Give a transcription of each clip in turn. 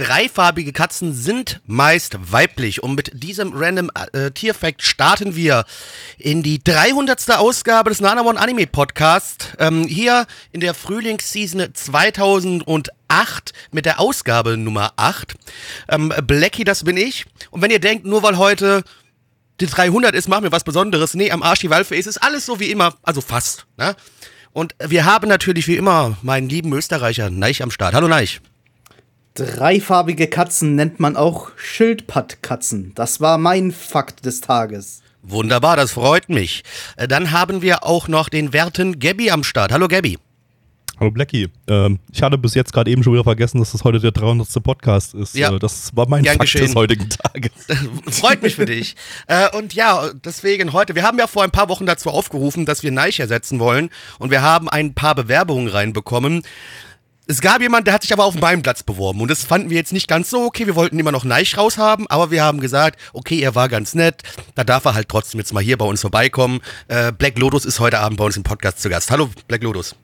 Dreifarbige Katzen sind meist weiblich und mit diesem random äh, Tierfact starten wir in die 300. Ausgabe des Nana One Anime Podcast. Ähm, hier in der Frühlingsseason 2008 mit der Ausgabe Nummer 8. Ähm, Blackie, das bin ich. Und wenn ihr denkt, nur weil heute die 300 ist, machen wir was Besonderes. Nee, am Arsch die Waldfee ist es alles so wie immer, also fast. Ne? Und wir haben natürlich wie immer meinen lieben Österreicher Neich am Start. Hallo Neich. Dreifarbige Katzen nennt man auch Schildpattkatzen. Das war mein Fakt des Tages. Wunderbar, das freut mich. Äh, Dann haben wir auch noch den werten Gabby am Start. Hallo Gabby. Hallo Blackie. Ähm, ich hatte bis jetzt gerade eben schon wieder vergessen, dass das heute der 300. Podcast ist. Ja. Äh, das war mein Gern Fakt geschehen. des heutigen Tages. Freut mich für dich. Äh, und ja, deswegen heute, wir haben ja vor ein paar Wochen dazu aufgerufen, dass wir Neich ersetzen wollen. Und wir haben ein paar Bewerbungen reinbekommen. Es gab jemand, der hat sich aber auf meinem Platz beworben. Und das fanden wir jetzt nicht ganz so okay. Wir wollten immer noch Neich raushaben, aber wir haben gesagt, okay, er war ganz nett. Da darf er halt trotzdem jetzt mal hier bei uns vorbeikommen. Äh, Black Lotus ist heute Abend bei uns im Podcast zu Gast. Hallo, Black Lotus.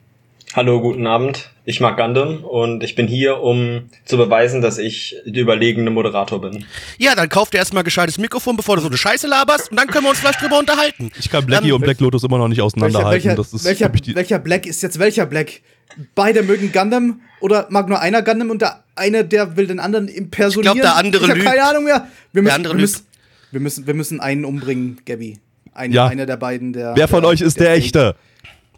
Hallo, guten Abend. Ich mag Gundam und ich bin hier, um zu beweisen, dass ich der überlegene Moderator bin. Ja, dann kauf dir erstmal ein gescheites Mikrofon, bevor du so eine Scheiße laberst. Und dann können wir uns vielleicht drüber unterhalten. Ich kann Blackie Ähm, und Black Lotus immer noch nicht Welcher, auseinanderhalten. welcher, das ist welcher, die, welcher Black ist jetzt welcher Black? Beide mögen Gundam oder mag nur einer Gundam und der eine, der will den anderen impersonieren? Ich glaub, der andere ich hab lügt. keine Ahnung mehr. Wir müssen, andere wir, lügt. müssen, wir, müssen, wir müssen einen umbringen, Gabby. Ein, Ja. Einer der beiden, der. Wer von der, euch ist der echte?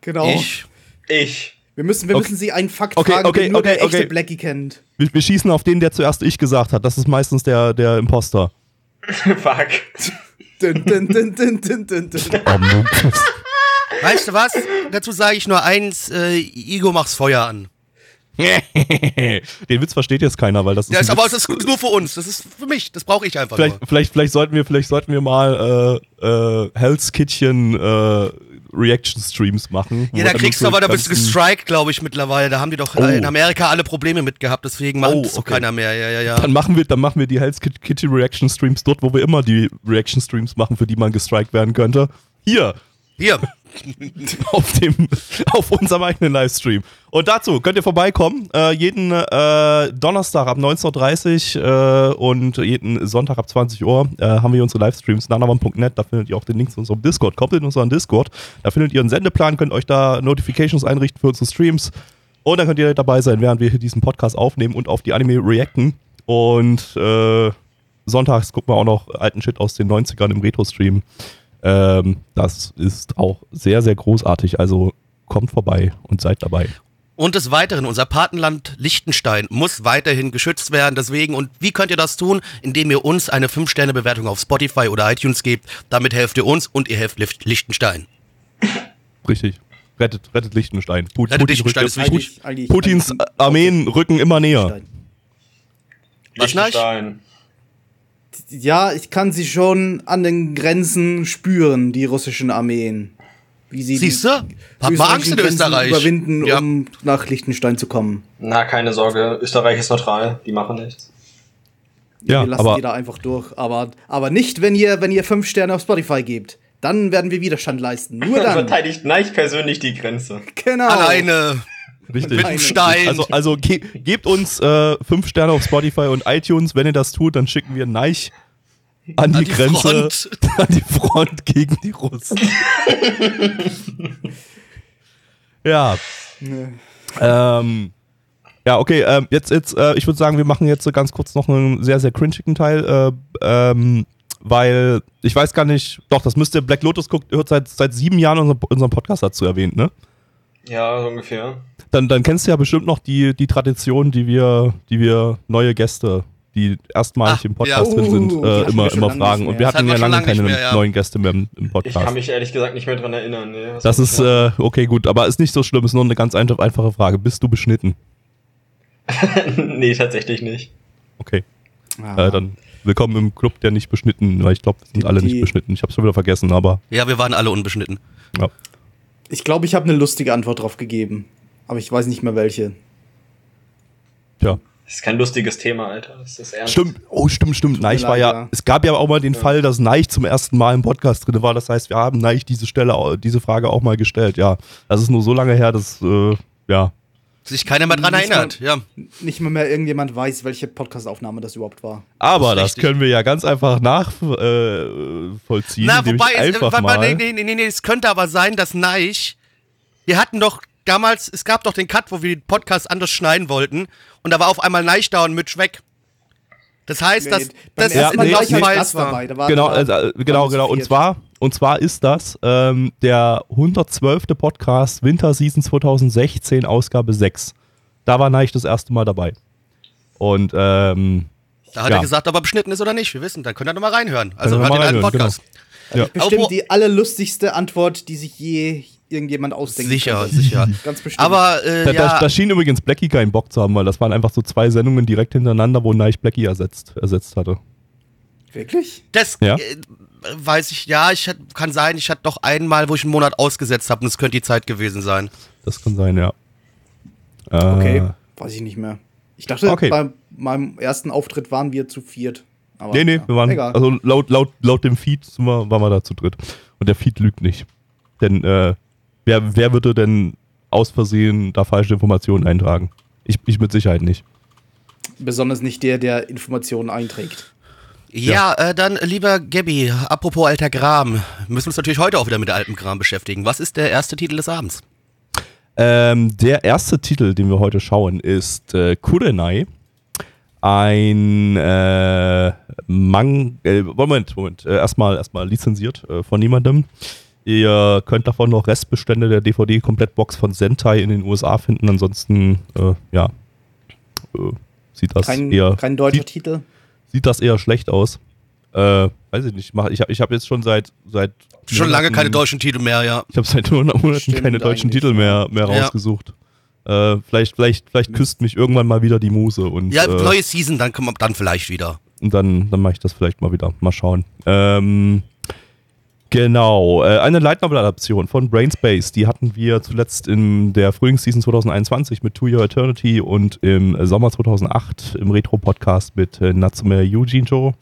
Genau. Ich. Ich. Wir müssen, wir Okay. müssen sie einen Fakt Okay, fragen, okay, den nur okay, der echte. Blackie kennt. Wir, wir schießen auf den, der zuerst ich gesagt hat. Das ist meistens der, der Imposter. Fuck. Dun, dun, dun, dun, dun, dun, dun. Weißt du was? Dazu sage ich nur eins, äh, Igo mach's Feuer an. Den Witz versteht jetzt keiner, weil das ist. Ja, ist aber das ist nur für uns. Das ist für mich. Das brauche ich einfach vielleicht, nur. vielleicht, vielleicht sollten wir, vielleicht sollten wir mal äh, äh, Hell's Kitchen äh, Reaction Streams machen. Ja, da kriegst du aber, da bist du gestrikt, glaube ich, mittlerweile. Da haben die doch Oh. in Amerika alle Probleme mit gehabt, deswegen macht Oh, okay. keiner mehr. Ja, ja, ja. Dann machen wir, dann machen wir die Hell's Kit- Kitty Reaction Streams dort, wo wir immer die Reaction Streams machen, für die man gestrikt werden könnte. Hier, Hier. auf dem, auf unserem eigenen Livestream. Und dazu könnt ihr vorbeikommen. Äh, jeden äh, Donnerstag ab 19.30 Uhr äh, und jeden Sonntag ab 20 Uhr äh, haben wir unsere Livestreams. nanawan.net, da findet ihr auch den Link zu unserem Discord. Koppelt uns an Discord. Da findet ihr einen Sendeplan, könnt euch da Notifications einrichten für unsere Streams. Und dann könnt ihr dabei sein, während wir hier diesen Podcast aufnehmen und auf die Anime reacten. Und äh, sonntags gucken wir auch noch alten Shit aus den 90ern im Retro-Stream. Ähm, das ist auch sehr, sehr großartig. Also kommt vorbei und seid dabei. Und des Weiteren, unser Patenland Liechtenstein muss weiterhin geschützt werden. Deswegen, und wie könnt ihr das tun? Indem ihr uns eine 5-Sterne-Bewertung auf Spotify oder iTunes gebt. Damit helft ihr uns und ihr helft Liechtenstein. Richtig. Rettet, rettet Liechtenstein. Put, Rettet Putin Liechtenstein ist wichtig. Eigentlich- eigentlich- Putins Armeen rücken immer näher. Was? Liechtenstein. Ja, ich kann sie schon an den Grenzen spüren, die russischen Armeen. Wie sie Siehst du? die Hab mal Angst in Grenzen Österreich. überwinden, Ja. um nach Liechtenstein zu kommen. Na, keine Sorge. Österreich ist neutral. Die machen nichts. Ja, wir lassen aber die da einfach durch. Aber, aber nicht, wenn ihr, wenn ihr fünf Sterne auf Spotify gebt. Dann werden wir Widerstand leisten. Nur Dann dann. verteidigt Neich persönlich die Grenze. genau. Alleine. Richtig. Mit dem Stein. Also, also ge gebt uns äh, fünf Sterne auf Spotify und iTunes. Wenn ihr das tut, dann schicken wir Neich an die, An die Grenze, Front. an die Front gegen die Russen. ja. Ähm, ja, okay, ähm, jetzt, jetzt äh, ich würde sagen, wir machen jetzt so ganz kurz noch einen sehr, sehr cringigen Teil, äh, ähm, weil ich weiß gar nicht, doch, das müsste Black Lotus guckt, hört seit, seit sieben Jahren unseren, unseren Podcast dazu erwähnt, ne? Ja, so ungefähr. Dann, dann kennst du ja bestimmt noch die, die Tradition, die wir, die wir neue Gäste, die erstmalig Ah, im Podcast ja. drin sind, die äh, immer, immer fragen. Und wir hatten ja lange keine mehr, ja. neuen Gäste mehr im, im Ich Podcast. kann mich ehrlich gesagt nicht mehr dran erinnern. Nee, das ist, äh, okay, gut, aber ist nicht so schlimm, ist nur eine ganz einfach- einfache Frage. Bist du beschnitten? nee, tatsächlich nicht. Okay. Ah. Äh, dann willkommen im Club der nicht beschnitten, weil ich glaube, wir sind Die- alle nicht beschnitten. Ich habe schon wieder vergessen, aber Ja, wir waren alle unbeschnitten. ja. Ich glaube, ich habe eine lustige Antwort drauf gegeben. Aber ich weiß nicht mehr welche. Tja. Das ist kein lustiges Thema, Alter. Das ist ernst. Stimmt, oh, stimmt, stimmt. Neich war ja, ja. es gab ja auch mal den Fall, dass Neich zum ersten Mal im Podcast drin war. Das heißt, wir haben Neich diese Stelle, diese Frage auch mal gestellt. Ja, das ist nur so lange her, dass, äh, ja. Sich keiner mehr dran Nicht erinnert. Ja. Nicht mal mehr irgendjemand weiß, welche Podcastaufnahme das überhaupt war. Aber Das ist das, können wir ja ganz einfach nachvollziehen. Äh, Na, wobei, ich es, einfach mal, mal. nee, nee, nee, nee, es könnte aber sein, dass Neich, wir hatten doch damals, es gab doch den Cut, wo wir den Podcast anders schneiden wollten und da war auf einmal Neich da und Mitch weg. Das heißt, dass beim das Ja, ersten Mal nee, war ich nee. Gast war. dabei. Da war, Genau, also, war- äh, genau, genau. Und zwar, und zwar ist das ähm, der 112. Podcast Winter Season 2016, Ausgabe 6. Da war Neich das erste Mal dabei. Und ähm, Da hat Ja. er gesagt, ob er beschnitten ist oder nicht. Wir wissen, dann könnt ihr nochmal reinhören. Also Können wir hört mal den alten reinhören, Podcast. ja. Bestimmt Obwohl- die allerlustigste Antwort, die sich je irgendjemand ausdenken Sicher, könnte. sicher. Ganz bestimmt. Aber äh, da, ja, da, da schien übrigens Blackie keinen Bock zu haben, weil das waren einfach so zwei Sendungen direkt hintereinander, wo Neich Blackie ersetzt, ersetzt hatte. Wirklich? das Ja. Äh, weiß ich, ja, ich kann sein, ich hatte doch einmal, wo ich einen Monat ausgesetzt habe und es könnte die Zeit gewesen sein. Das kann sein, ja. Äh, Okay. Weiß ich nicht mehr. Ich dachte, Okay. bei meinem ersten Auftritt waren wir zu viert. Aber, Nee, nee, ja, wir waren, Egal. also laut, laut, laut dem Feed wir, waren wir da zu dritt. Und der Feed lügt nicht. Denn äh, wer, wer würde denn aus Versehen da falsche Informationen eintragen? Ich, ich mit Sicherheit nicht. Besonders nicht der, der Informationen einträgt. Ja, Äh, dann lieber Gabby, apropos alter Kram, müssen wir uns natürlich heute auch wieder mit altem Kram beschäftigen. Was ist der erste Titel des Abends? Ähm, der erste Titel, den wir heute schauen, ist äh, Kurenai. Ein äh, Mang äh, Moment, Moment. Äh, erstmal, erstmal lizenziert äh, von niemandem. Ihr könnt davon noch Restbestände der DVD-Komplettbox von Sentai in den USA finden. Ansonsten, äh, ja, äh, sieht das Kein, eher kein deutscher Titel. Sieht das eher schlecht aus. Äh, weiß ich nicht. Ich habe ich hab jetzt schon seit seit Schon lange Monaten- keine deutschen Titel mehr, ja. ich habe seit Monaten Stimmt keine deutschen Titel mehr, mehr Ja. rausgesucht. Äh, vielleicht vielleicht, vielleicht küsst mich irgendwann mal wieder die Muse und, Ja, äh, neue Season, dann kommt dann vielleicht wieder. und dann, dann mache ich das vielleicht mal wieder. Mal schauen. Ähm, genau, äh, eine Light Novel Adaption von Brainspace. Die hatten wir zuletzt in der Frühlingsseason 2021 mit To Your Eternity und im Sommer 2008 im Retro-Podcast mit äh, Natsume Yujinjo.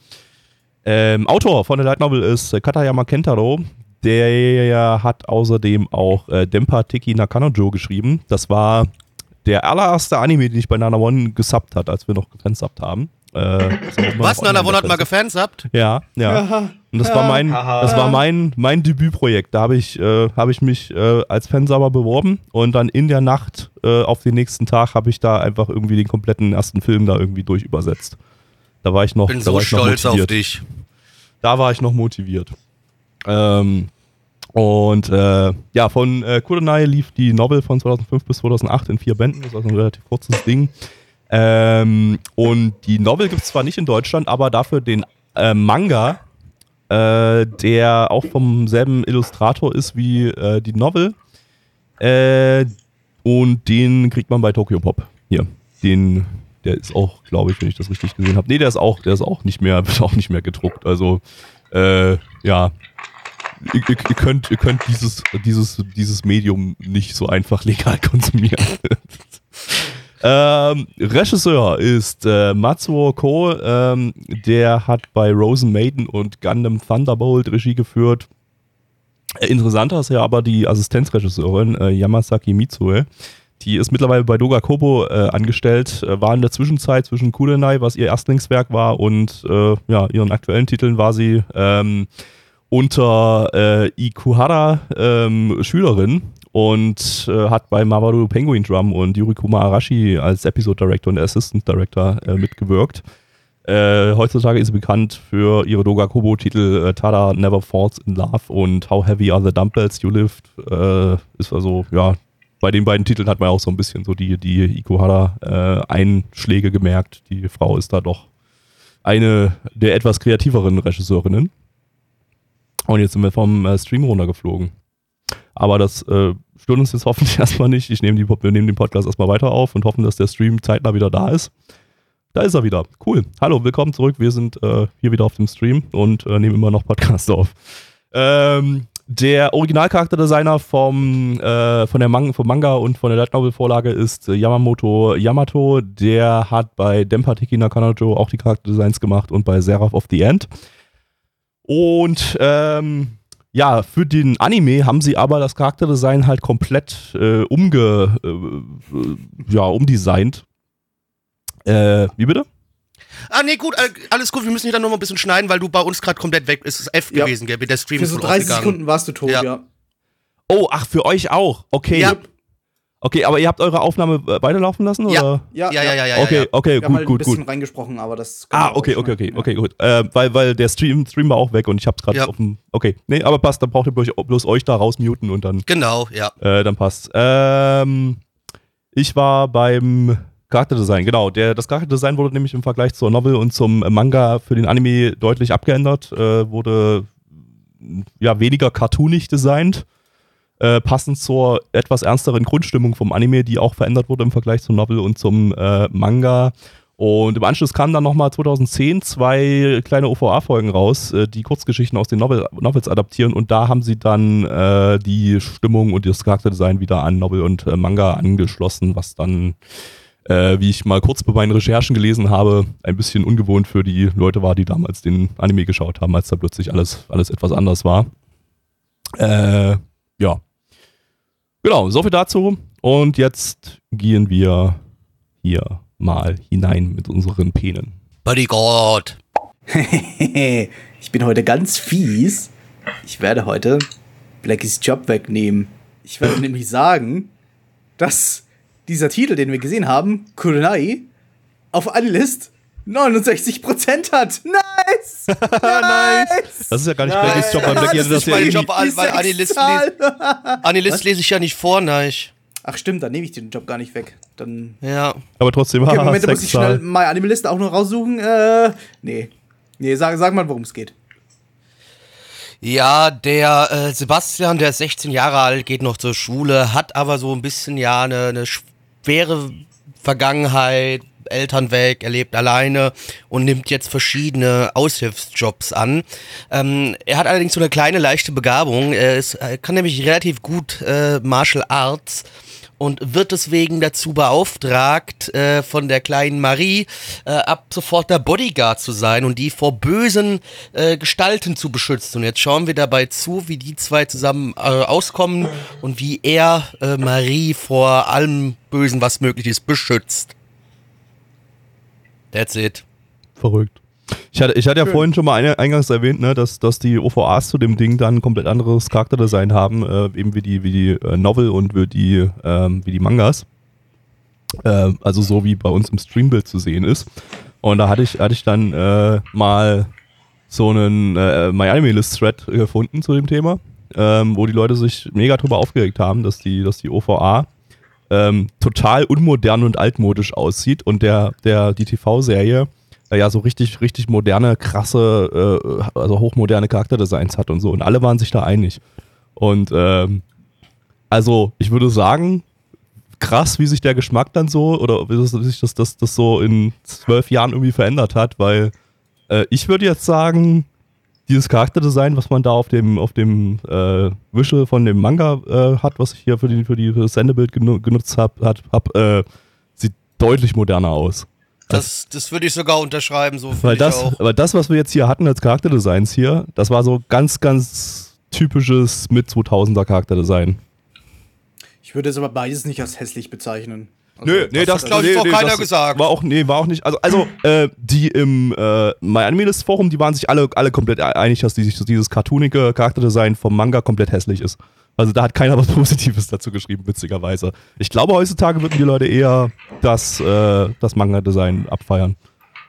Ähm, Autor von der Light Novel ist äh, Katayama Kentaro. Der hat außerdem auch äh, Dempa Tiki Nakanojo geschrieben. Das war der allererste Anime, den ich bei Nana One gesubbt hat, als wir noch gefansubbt haben. Äh, Was? noch Nana online One hat mal gefansubbt. gefansubbt? Ja, ja. Und das war mein, das war mein, mein Debütprojekt. Da habe ich, äh, habe ich mich äh, als Fansauber beworben und dann in der Nacht äh, auf den nächsten Tag habe ich da einfach irgendwie den kompletten ersten Film da irgendwie durch übersetzt. Da war ich noch, Bin da so war ich noch stolz auf motiviert. dich. Da war ich noch motiviert. Ähm, und äh, ja, von äh, Kurenai lief die Novel von 2005 bis 2008 in vier Bänden. Das ist also ein relativ kurzes Ding. Ähm, und die Novel gibt es zwar nicht in Deutschland, aber dafür den äh, Manga, äh, der auch vom selben Illustrator ist wie äh, die Novel. Äh, und den kriegt man bei Tokyo Pop. Hier, den, der ist auch, glaube ich, wenn ich das richtig gesehen habe. Nee, der ist auch, der ist auch nicht mehr, wird auch nicht mehr gedruckt. Also, äh, ja. Ihr, ihr, könnt, ihr könnt dieses, dieses, dieses Medium nicht so einfach legal konsumieren. ähm, Regisseur ist äh, Matsuo Ko, ähm, der hat bei Rosen Maiden und Gundam Thunderbolt Regie geführt. Interessanter ist ja aber die Assistenzregisseurin äh, Yamasaki Mitsue. Die ist mittlerweile bei Doga Kobo äh, angestellt, äh, war in der Zwischenzeit zwischen Kurenai, was ihr Erstlingswerk war, und äh, ja, ihren aktuellen Titeln war sie ähm, unter äh, Ikuhara ähm, Schülerin und äh, hat bei Mawaru Penguin Drum und Yurikuma Arashi als Episode Director und Assistant Director äh, mitgewirkt. Äh, heutzutage ist sie bekannt für ihre Doga Kobo-Titel äh, Tada Never Falls in Love und How Heavy Are the Dumbbells You Lift. Äh, ist also, ja, bei den beiden Titeln hat man auch so ein bisschen so die, die Ikuhara-Einschläge gemerkt. Die Frau ist da doch eine der etwas kreativeren Regisseurinnen. Und jetzt sind wir vom äh, Stream runtergeflogen. Aber das äh, stört uns jetzt hoffentlich erstmal nicht. Ich nehme die, wir nehmen den Podcast erstmal weiter auf und hoffen, dass der Stream zeitnah wieder da ist. Da ist er wieder. Cool. Hallo, willkommen zurück. Wir sind äh, hier wieder auf dem Stream und äh, nehmen immer noch Podcast auf. Ähm, der Originalcharakterdesigner vom, äh, von der Man vom Manga und von der Light Novel Vorlage ist Yamamoto Yamato. Der hat bei Denpateki Nakanojo auch die Charakterdesigns gemacht und bei Seraph of the End. Und ähm, ja, für den Anime haben sie aber das Charakterdesign halt komplett äh, umge, äh, ja, umdesignt. Äh, wie bitte? Ah, nee, gut, alles gut. Wir müssen hier dann noch mal ein bisschen schneiden, weil du bei uns gerade komplett weg bist. Es ist F Ja. gewesen, gell? Der Stream Für ist so wohl 30 ausgegangen. Sekunden warst du tot, Ja. ja. Oh, ach, für euch auch. Okay. Ja. Okay, aber ihr habt eure Aufnahme äh, weiterlaufen lassen? Ja. Oder? Ja, Ja, ja, ja, ja. okay, okay, Wir haben gut, halt ein gut, bisschen gut. reingesprochen, aber das. Ah, okay, okay, okay, okay, gut. Äh, weil, weil der Stream, Stream war auch weg und ich hab's gerade Ja. auf dem. Okay, nee, aber passt, dann braucht ihr bloß, bloß euch da rausmuten und dann, Genau, ja. äh, dann passt. Ähm, ich war beim Charakterdesign, genau. Der, das Charakterdesign wurde nämlich im Vergleich zur Novel und zum Manga für den Anime deutlich abgeändert. Äh, wurde ja weniger cartoonig designt. Äh, passend zur etwas ernsteren Grundstimmung vom Anime, die auch verändert wurde im Vergleich zur Novel und zum äh, Manga. Und im Anschluss kamen dann nochmal 2010 zwei kleine OVA-Folgen raus, äh, die Kurzgeschichten aus den Novel Novels adaptieren. Und da haben sie dann äh, die Stimmung und das Charakterdesign wieder an Novel und äh, Manga angeschlossen, was dann, äh, wie ich mal kurz bei meinen Recherchen gelesen habe, ein bisschen ungewohnt für die Leute war, die damals den Anime geschaut haben, als da plötzlich alles, alles etwas anders war. Äh, ja. Genau, soviel dazu. Und jetzt gehen wir hier mal hinein mit unseren Penen. Bodyguard. ich bin heute ganz fies. Ich werde heute Blackies Job wegnehmen. Ich werde nämlich sagen, dass dieser Titel, den wir gesehen haben, Kurenai, auf Anilist 69% hat. Nice! nice! Das ist ja gar nicht Nein, Blackies Job, weil das Blackie ist hatte das nicht ja mein irgendwie. Job. Weil- Anilist. Anilist lese ich ja nicht vor, nein. Ach stimmt, dann nehme ich den Job gar nicht weg. Dann. Ja. Aber trotzdem, Okay, Moment, da muss ich Sexzahl. schnell My Anime List auch noch raussuchen. Äh, nee. Nee, sag, sag mal, worum es geht. Ja, der äh, Sebastian, der ist 16 Jahre alt, geht noch zur Schule, hat aber so ein bisschen ja eine, eine schwere Vergangenheit, Eltern weg, er lebt alleine und nimmt jetzt verschiedene Aushilfsjobs an. Ähm, er hat allerdings so eine kleine leichte Begabung. Er, ist, er kann nämlich relativ gut äh, Martial Arts und wird deswegen dazu beauftragt, äh, von der kleinen Marie äh, ab sofort der Bodyguard zu sein und die vor bösen äh, Gestalten zu beschützen. Und jetzt schauen wir dabei zu, wie die zwei zusammen äh, auskommen und wie er äh, Marie vor allem Bösen, was möglich ist, beschützt. That's it. Verrückt. Ich hatte, ich hatte ja vorhin schon mal eine, eingangs erwähnt, ne, dass, dass die OVAs zu dem Ding dann ein komplett anderes Charakterdesign haben, äh, eben wie die, wie die äh, Novel und wie die, ähm, wie die Mangas. Äh, also so wie bei uns im Streambild zu sehen ist. Und da hatte ich, hatte ich dann äh, mal so einen äh, My Anime List Thread gefunden zu dem Thema, ähm, wo die Leute sich mega drüber aufgeregt haben, dass die, dass die OVA ähm, total unmodern und altmodisch aussieht und der, der, die TV-Serie äh, ja so richtig, richtig moderne, krasse, äh, also hochmoderne Charakterdesigns hat und so. Und alle waren sich da einig. Und ähm, also ich würde sagen, krass, wie sich der Geschmack dann so oder wie sich das, das, das so in zwölf Jahren irgendwie verändert hat, weil äh, ich würde jetzt sagen, dieses Charakterdesign, was man da auf dem, auf dem äh, Visual von dem Manga äh, hat, was ich hier für, die, für, die, für das Sendebild genu genutzt habe, hat, hab, äh, sieht deutlich moderner aus. Das, das würde ich sogar unterschreiben, so Weil das, auch. weil das, was wir jetzt hier hatten als Charakterdesigns hier, das war so ganz, ganz typisches mit 2000er Charakterdesign. Ich würde es aber beides nicht als hässlich bezeichnen. Also, Nö, nee, das, glaub ich, nee, hat auch nee, keiner das gesagt. War auch, nee, war auch nicht. Also, also äh, die im äh, My Anime List Forum, die waren sich alle, alle komplett einig, dass dieses, dieses cartoonige Charakterdesign vom Manga komplett hässlich ist. Also da hat keiner was Positives dazu geschrieben, witzigerweise. Ich glaube, heutzutage würden die Leute eher das, äh, das Manga-Design abfeiern.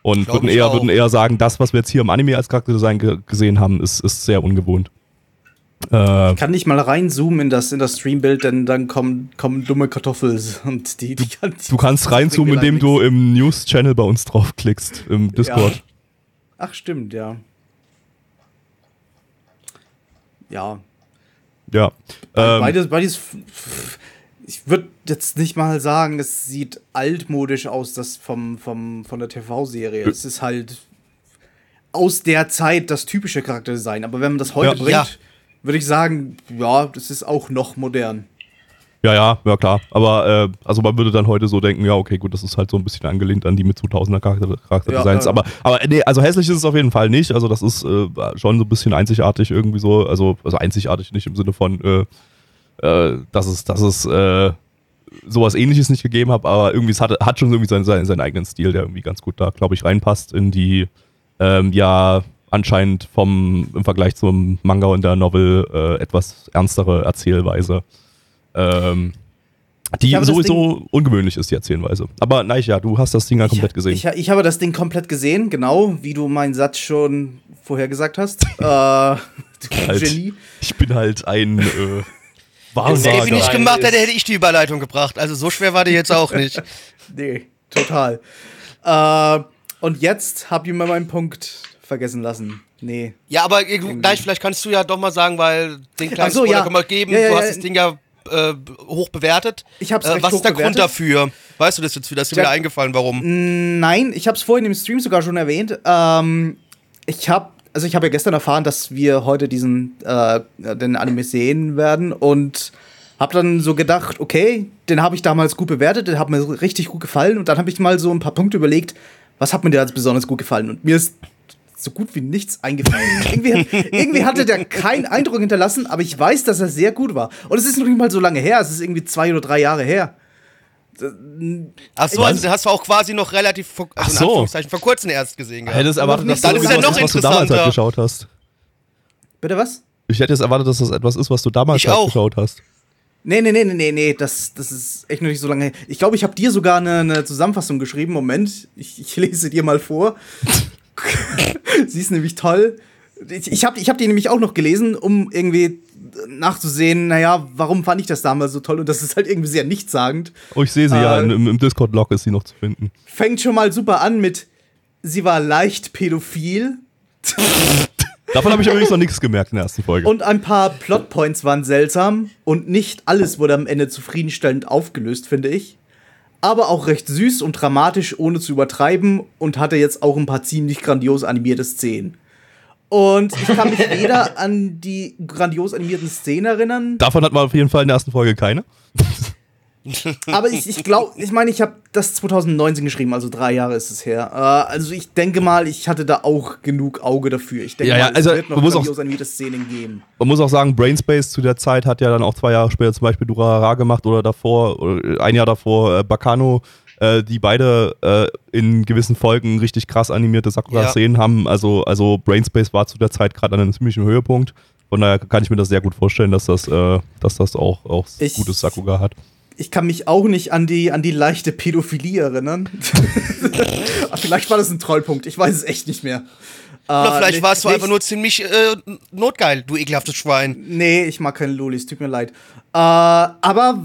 Und würden eher, auch. würden eher sagen, das, was wir jetzt hier im Anime als Charakterdesign ge gesehen haben, ist, ist sehr ungewohnt. Äh, Ich kann nicht mal reinzoomen in das, in das Streambild, denn dann kommen, kommen dumme Kartoffeln und die, die kann, du kannst reinzoomen, indem du im News-Channel bei uns draufklickst, im Discord. Ach, stimmt, ja. Ja. Ja. Ähm, Beides, beides. Ich würde jetzt nicht mal sagen, es sieht altmodisch aus, das vom, vom, von der TV-Serie. Es ist halt aus der Zeit das typische Charakterdesign. Aber wenn man das heute Ja. bringt, Ja. Würde ich sagen, ja, das ist auch noch modern. Ja, ja, ja klar. Aber äh, also man würde dann heute so denken, ja, okay, gut, das ist halt so ein bisschen angelehnt an die mit 2000er Charakter Charakterdesigns. Ja, ja. Aber, aber nee, also hässlich ist es auf jeden Fall nicht. Also das ist äh, schon so ein bisschen einzigartig irgendwie so. Also, also einzigartig nicht im Sinne von, äh, äh, dass es, dass es äh, sowas ähnliches nicht gegeben hat, aber irgendwie es hat, hat schon irgendwie seinen, seinen, seinen eigenen Stil, der irgendwie ganz gut da, glaube ich, reinpasst in die ähm, ja anscheinend vom im Vergleich zum Manga und der Novel äh, etwas ernstere Erzählweise. Ähm, die Ich das sowieso ungewöhnlich ist, die Erzählweise. Aber nein, ja, du hast das Ding ja komplett gesehen. Ich, ich habe das Ding komplett gesehen, genau, wie du meinen Satz schon vorher gesagt hast. äh, du Halt. Genie. Ich bin halt ein äh, Hätte Wahrsager. Evi nicht Nein, gemacht, hätte hätte ich die Überleitung gebracht. Also so schwer war die jetzt auch nicht. Nee, total. Äh, und jetzt habt ihr mir meinen Punkt vergessen lassen. Nee. Ja, aber gleich, vielleicht kannst du ja doch mal sagen, weil den kleinen so, Spoiler ja. können wir geben. Ja, ja, du hast das Ding ja äh, hoch bewertet. Ich hab's äh, Was ist der hoch Grund bewertet. dafür? Weißt du das jetzt wieder? Ist dir wieder eingefallen, warum? Nein, ich habe es vorhin im Stream sogar schon erwähnt. Ähm, ich habe, also ich habe ja gestern erfahren, dass wir heute diesen äh, den Anime sehen werden und habe dann so gedacht, okay, den habe ich damals gut bewertet, der hat mir richtig gut gefallen und dann habe ich mal so ein paar Punkte überlegt, was hat mir da jetzt besonders gut gefallen und mir ist so gut wie nichts eingefallen. irgendwie, irgendwie hatte der keinen Eindruck hinterlassen, aber ich weiß, dass er sehr gut war. Und es ist noch nicht mal so lange her, es ist irgendwie zwei oder drei Jahre her. Ach so, Was? also hast du auch quasi noch relativ vor, also so. Vor kurzem erst gesehen. gehabt. hätte es erwartet, dass Dann das ist ja noch ist, was du damals halt interessanter. geschaut hast. Bitte was? Ich hätte jetzt erwartet, dass das etwas ist, was du damals halt auch. geschaut hast. Nee, nee, nee, nee, nee, nee, das, das ist echt noch nicht so lange her. Ich glaube, ich habe dir sogar eine, eine Zusammenfassung geschrieben. Moment, ich, ich lese dir mal vor. Sie ist nämlich toll. Ich, ich habe ich hab die nämlich auch noch gelesen, um irgendwie nachzusehen, naja, warum fand ich das damals so toll? Und das ist halt irgendwie sehr nichtssagend. Oh, ich sehe sie ja, Äh, im, im Discord-Log ist sie noch zu finden. Fängt schon mal super an mit, sie war leicht pädophil. Davon habe ich übrigens noch nichts gemerkt in der ersten Folge. Und ein paar Plotpoints waren seltsam und nicht alles wurde am Ende zufriedenstellend aufgelöst, finde ich. Aber auch recht süß und dramatisch, ohne zu übertreiben und hatte jetzt auch ein paar ziemlich grandios animierte Szenen. Und ich kann mich weder an die grandios animierten Szenen erinnern, Davon hat man auf jeden Fall in der ersten Folge keine. aber ich, ich glaube, ich meine, ich habe das 2019 geschrieben, also drei Jahre ist es her. Äh, also ich denke mal, ich hatte da auch genug Auge dafür. Ich denke Ja, ja, mal, also es wird noch man muss auch- Szenen geben. Man muss auch sagen, Brainspace zu der Zeit hat ja dann auch zwei Jahre später zum Beispiel Durarara gemacht oder davor, oder ein Jahr davor äh, Bakano, äh, die beide äh, in gewissen Folgen richtig krass animierte Sakura-Szenen haben. Also, also Brainspace war zu der Zeit gerade an einem ziemlichen Höhepunkt. Von daher kann ich mir das sehr gut vorstellen, dass das, äh, dass das auch, auch Ich- gutes Sakura hat. Ich kann mich auch nicht an die, an die leichte Pädophilie erinnern. vielleicht war das ein Trollpunkt, ich weiß es echt nicht mehr. Oder Äh, vielleicht nee, warst du einfach nur ziemlich äh, notgeil, du ekelhaftes Schwein. Nee, ich mag keine Lolis, tut mir leid. Äh, aber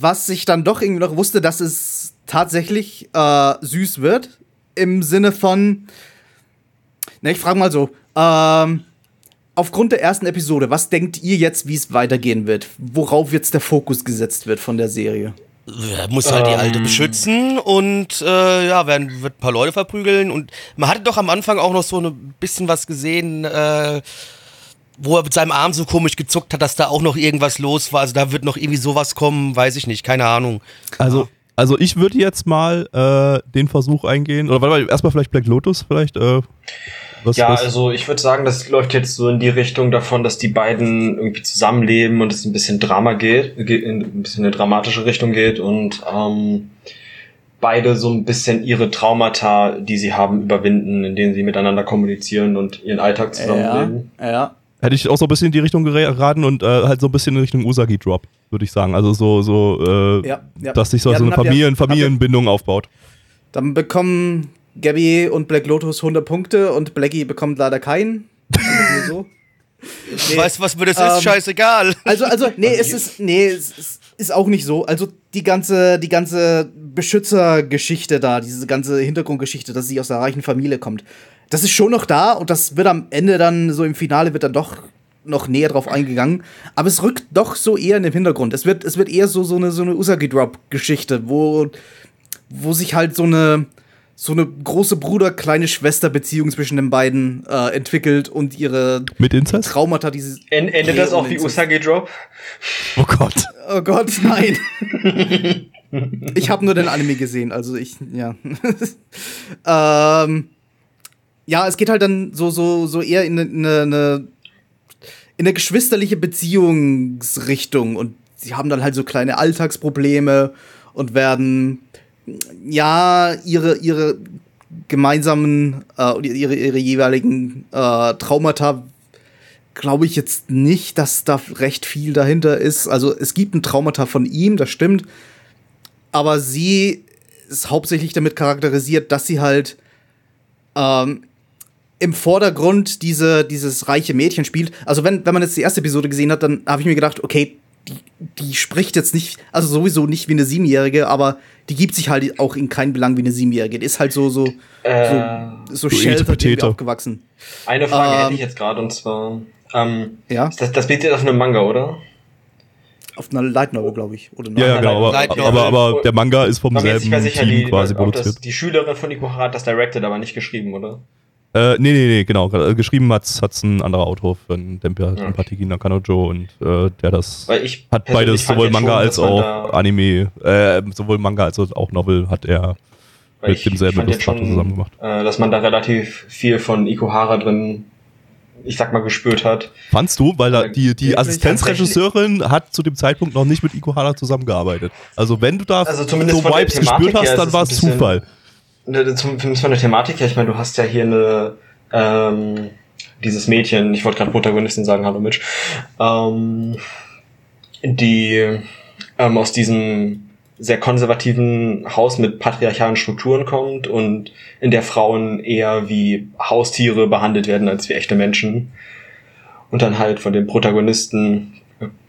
was ich dann doch irgendwie noch wusste, dass es tatsächlich äh, süß wird. Im Sinne von. Ne, ich frage mal so. Ähm, aufgrund der ersten Episode, was denkt ihr jetzt, wie es weitergehen wird? Worauf jetzt der Fokus gesetzt wird von der Serie? Er muss halt die Alte Ähm. beschützen und äh, ja, werden, wird ein paar Leute verprügeln. Und man hatte doch am Anfang auch noch so ein bisschen was gesehen, äh, wo er mit seinem Arm so komisch gezuckt hat, dass da auch noch irgendwas los war. Also da wird noch irgendwie sowas kommen, weiß ich nicht, keine Ahnung. Also, also ich würde jetzt mal äh, den Versuch eingehen, oder warte mal, erstmal vielleicht Black Lotus, vielleicht. Äh, was, Ja, was, also ich würde sagen, das läuft jetzt so in die Richtung davon, dass die beiden irgendwie zusammenleben und es ein bisschen Drama geht, ge- in ein bisschen eine dramatische Richtung geht und ähm, beide so ein bisschen ihre Traumata, die sie haben, überwinden, indem sie miteinander kommunizieren und ihren Alltag zusammenleben. Ja, ja. Hätte ich auch so ein bisschen in die Richtung geraten und äh, halt so ein bisschen in Richtung Usagi-Drop, würde ich sagen. Also so, so äh, Ja, ja. dass sich so, Ja, so eine ihr- Familien, ihr- Familienbindung aufbaut. Dann bekommen Gabby und Black Lotus 100 Punkte und Blackie bekommt leider keinen. So. Nee. Weißt du, was mir das Ähm, ist? Scheißegal. Also, also, nee, es ist, nee, es ist, ist auch nicht so. Also, die ganze, die ganze Beschützergeschichte da, diese ganze Hintergrundgeschichte, dass sie aus einer reichen Familie kommt, das ist schon noch da und das wird am Ende dann, so im Finale, wird dann doch noch näher drauf eingegangen. Aber es rückt doch so eher in den Hintergrund. Es wird, es wird eher so, so eine, so eine Usagi-Drop-Geschichte, wo, wo sich halt so eine, so eine große Bruder-kleine Schwester-Beziehung zwischen den beiden äh, entwickelt und ihre Mit Inzest? Traumata, dieses. En endet das auch wie Usagi Drop? Oh Gott. Oh Gott, nein. ich habe nur den Anime gesehen, also ich, ja. ähm, ja, es geht halt dann so, so, so eher in eine, eine, in eine geschwisterliche Beziehungsrichtung und sie haben dann halt so kleine Alltagsprobleme und werden, ja, ihre, ihre gemeinsamen, äh, ihre, ihre jeweiligen äh, Traumata glaube ich jetzt nicht, dass da recht viel dahinter ist. Also es gibt ein Traumata von ihm, das stimmt. Aber sie ist hauptsächlich damit charakterisiert, dass sie halt ähm, im Vordergrund diese, dieses reiche Mädchen spielt. Also wenn, wenn man jetzt die erste Episode gesehen hat, dann habe ich mir gedacht, okay, die, die spricht jetzt nicht, also sowieso nicht wie eine Siebenjährige, aber die gibt sich halt auch in keinen Belang wie eine Siebenjährige. Die ist halt so, so, Äh, so, so so Etepetete. aufgewachsen. eine Frage Ähm, hätte ich jetzt gerade und zwar, ähm, Ja, das, das basiert auf einem Manga, oder? auf einer Light Novel, glaube ich. Oder Ja, ja, genau. Aber, aber, aber der Manga ist vom selben sicher, Team die, quasi ob das, produziert. die Schülerin von Ikuhara hat das directed, aber nicht geschrieben, oder? Äh, nee, nee, nee, genau. Äh, Geschrieben hat's, hat's ein anderer Autor von Dempia, Ja. Patiki Nakanojo und äh, der das hat beides, sowohl Manga schon, als auch Anime, äh, sowohl Manga als auch Novel hat er mit ich demselben Illustrator zusammen gemacht. Äh, dass man da relativ viel von Ikuhara drin, ich sag mal, gespürt hat. Fandst du, weil da Ja, die, die Assistenzregisseurin hat zu dem Zeitpunkt noch nicht mit Ikuhara zusammengearbeitet. Also wenn du da Also so Vibes gespürt hast, dann es war es Zufall. Ne, Zum, zumindest von der Thematik her, ich meine, du hast ja hier eine, ähm, dieses Mädchen, ich wollte gerade Protagonistin sagen, hallo Mitch, ähm, die ähm, aus diesem sehr konservativen Haus mit patriarchalen Strukturen kommt und in der Frauen eher wie Haustiere behandelt werden als wie echte Menschen. Und dann halt von dem Protagonisten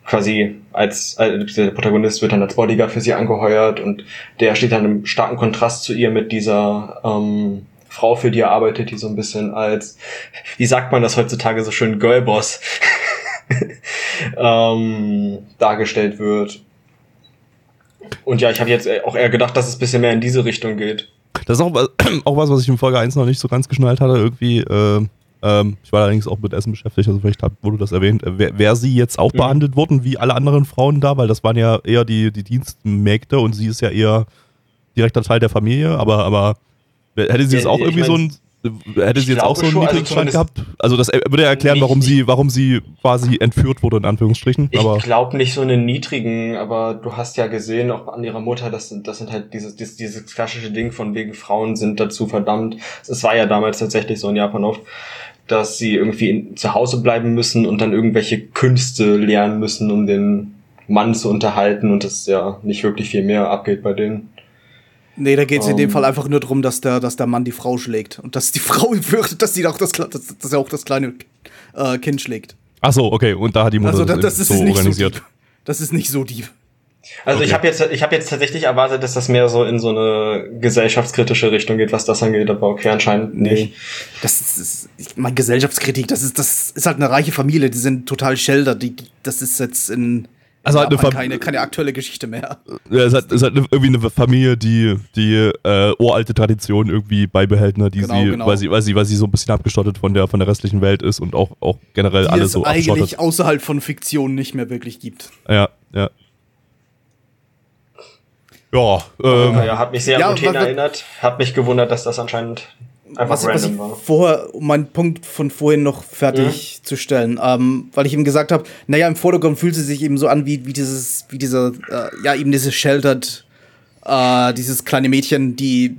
quasi als, als der Protagonist wird dann als Bodyguard für sie angeheuert und der steht dann im starken Kontrast zu ihr mit dieser ähm, Frau, für die er arbeitet, die so ein bisschen als, wie sagt man das heutzutage so schön, Girlboss ähm, dargestellt wird. Und ja, ich habe jetzt auch eher gedacht, dass es ein bisschen mehr in diese Richtung geht. Das ist auch, auch was, was ich in Folge 1 noch nicht so ganz geschnallt hatte. Irgendwie, äh, ähm, ich war allerdings auch mit Essen beschäftigt, also vielleicht wurde das erwähnt. Äh, Wäre wär sie jetzt auch Mhm. behandelt worden wie alle anderen Frauen da, weil das waren ja eher die, die Dienstmägde und sie ist ja eher direkter Teil der Familie, aber, aber hätte sie jetzt auch ich irgendwie so mein, ein. Hätte sie jetzt auch so einen schon, also niedrigen Stand zumindest gehabt? Also das äh, würde ja erklären, warum sie, warum sie quasi entführt wurde, in Anführungsstrichen. Ich glaube nicht so einen niedrigen, aber du hast ja gesehen, auch an ihrer Mutter, das sind, das sind halt dieses, dieses, dieses klassische Ding von wegen Frauen sind dazu verdammt. Es war ja damals tatsächlich so in Japan oft, dass sie irgendwie in, zu Hause bleiben müssen und dann irgendwelche Künste lernen müssen, um den Mann zu unterhalten und es ja nicht wirklich viel mehr abgeht bei denen. Nee, da geht es in dem Ähm. Fall einfach nur darum, dass der, dass der Mann die Frau schlägt. Und dass die Frau fürchtet, dass sie auch das, Kle- dass, dass er auch das kleine äh, Kind schlägt. ach so, okay, und da hat die Mutter Also da, das, das ist so nicht organisiert. so deep. Das ist nicht so deep. Also ich Okay. habe jetzt, ich habe jetzt tatsächlich erwartet, dass das mehr so in so eine gesellschaftskritische Richtung geht, was das angeht, aber okay, anscheinend nicht. Das ist, ist ich meine, Gesellschaftskritik, das ist, das ist halt eine reiche Familie, die sind total shelter. Die, die, das ist jetzt in Also halt eine Fam- keine, keine aktuelle Geschichte mehr. Ja, es hat, es hat eine- irgendwie eine Familie, die die äh, uralte Tradition irgendwie beibehält, ne, die Genau, sie, genau. weil sie, weil sie, weil sie so ein bisschen abgestottet von der von der restlichen Welt ist und auch auch generell Die alle es so eigentlich abschottet. außerhalb von Fiktion nicht mehr wirklich gibt. Ja, ja. Ja, ähm, Ja, hat mich sehr Ja, an was- erinnert. Hat mich gewundert, dass das anscheinend einfach was, was ich random war. vorher, um meinen Punkt von vorhin noch fertig zu stellen, ähm, weil ich ihm gesagt habe, naja, im Vordergrund fühlt sie sich eben so an wie, wie dieses, wie dieser, äh, ja, eben dieses sheltered, äh, dieses kleine Mädchen, die,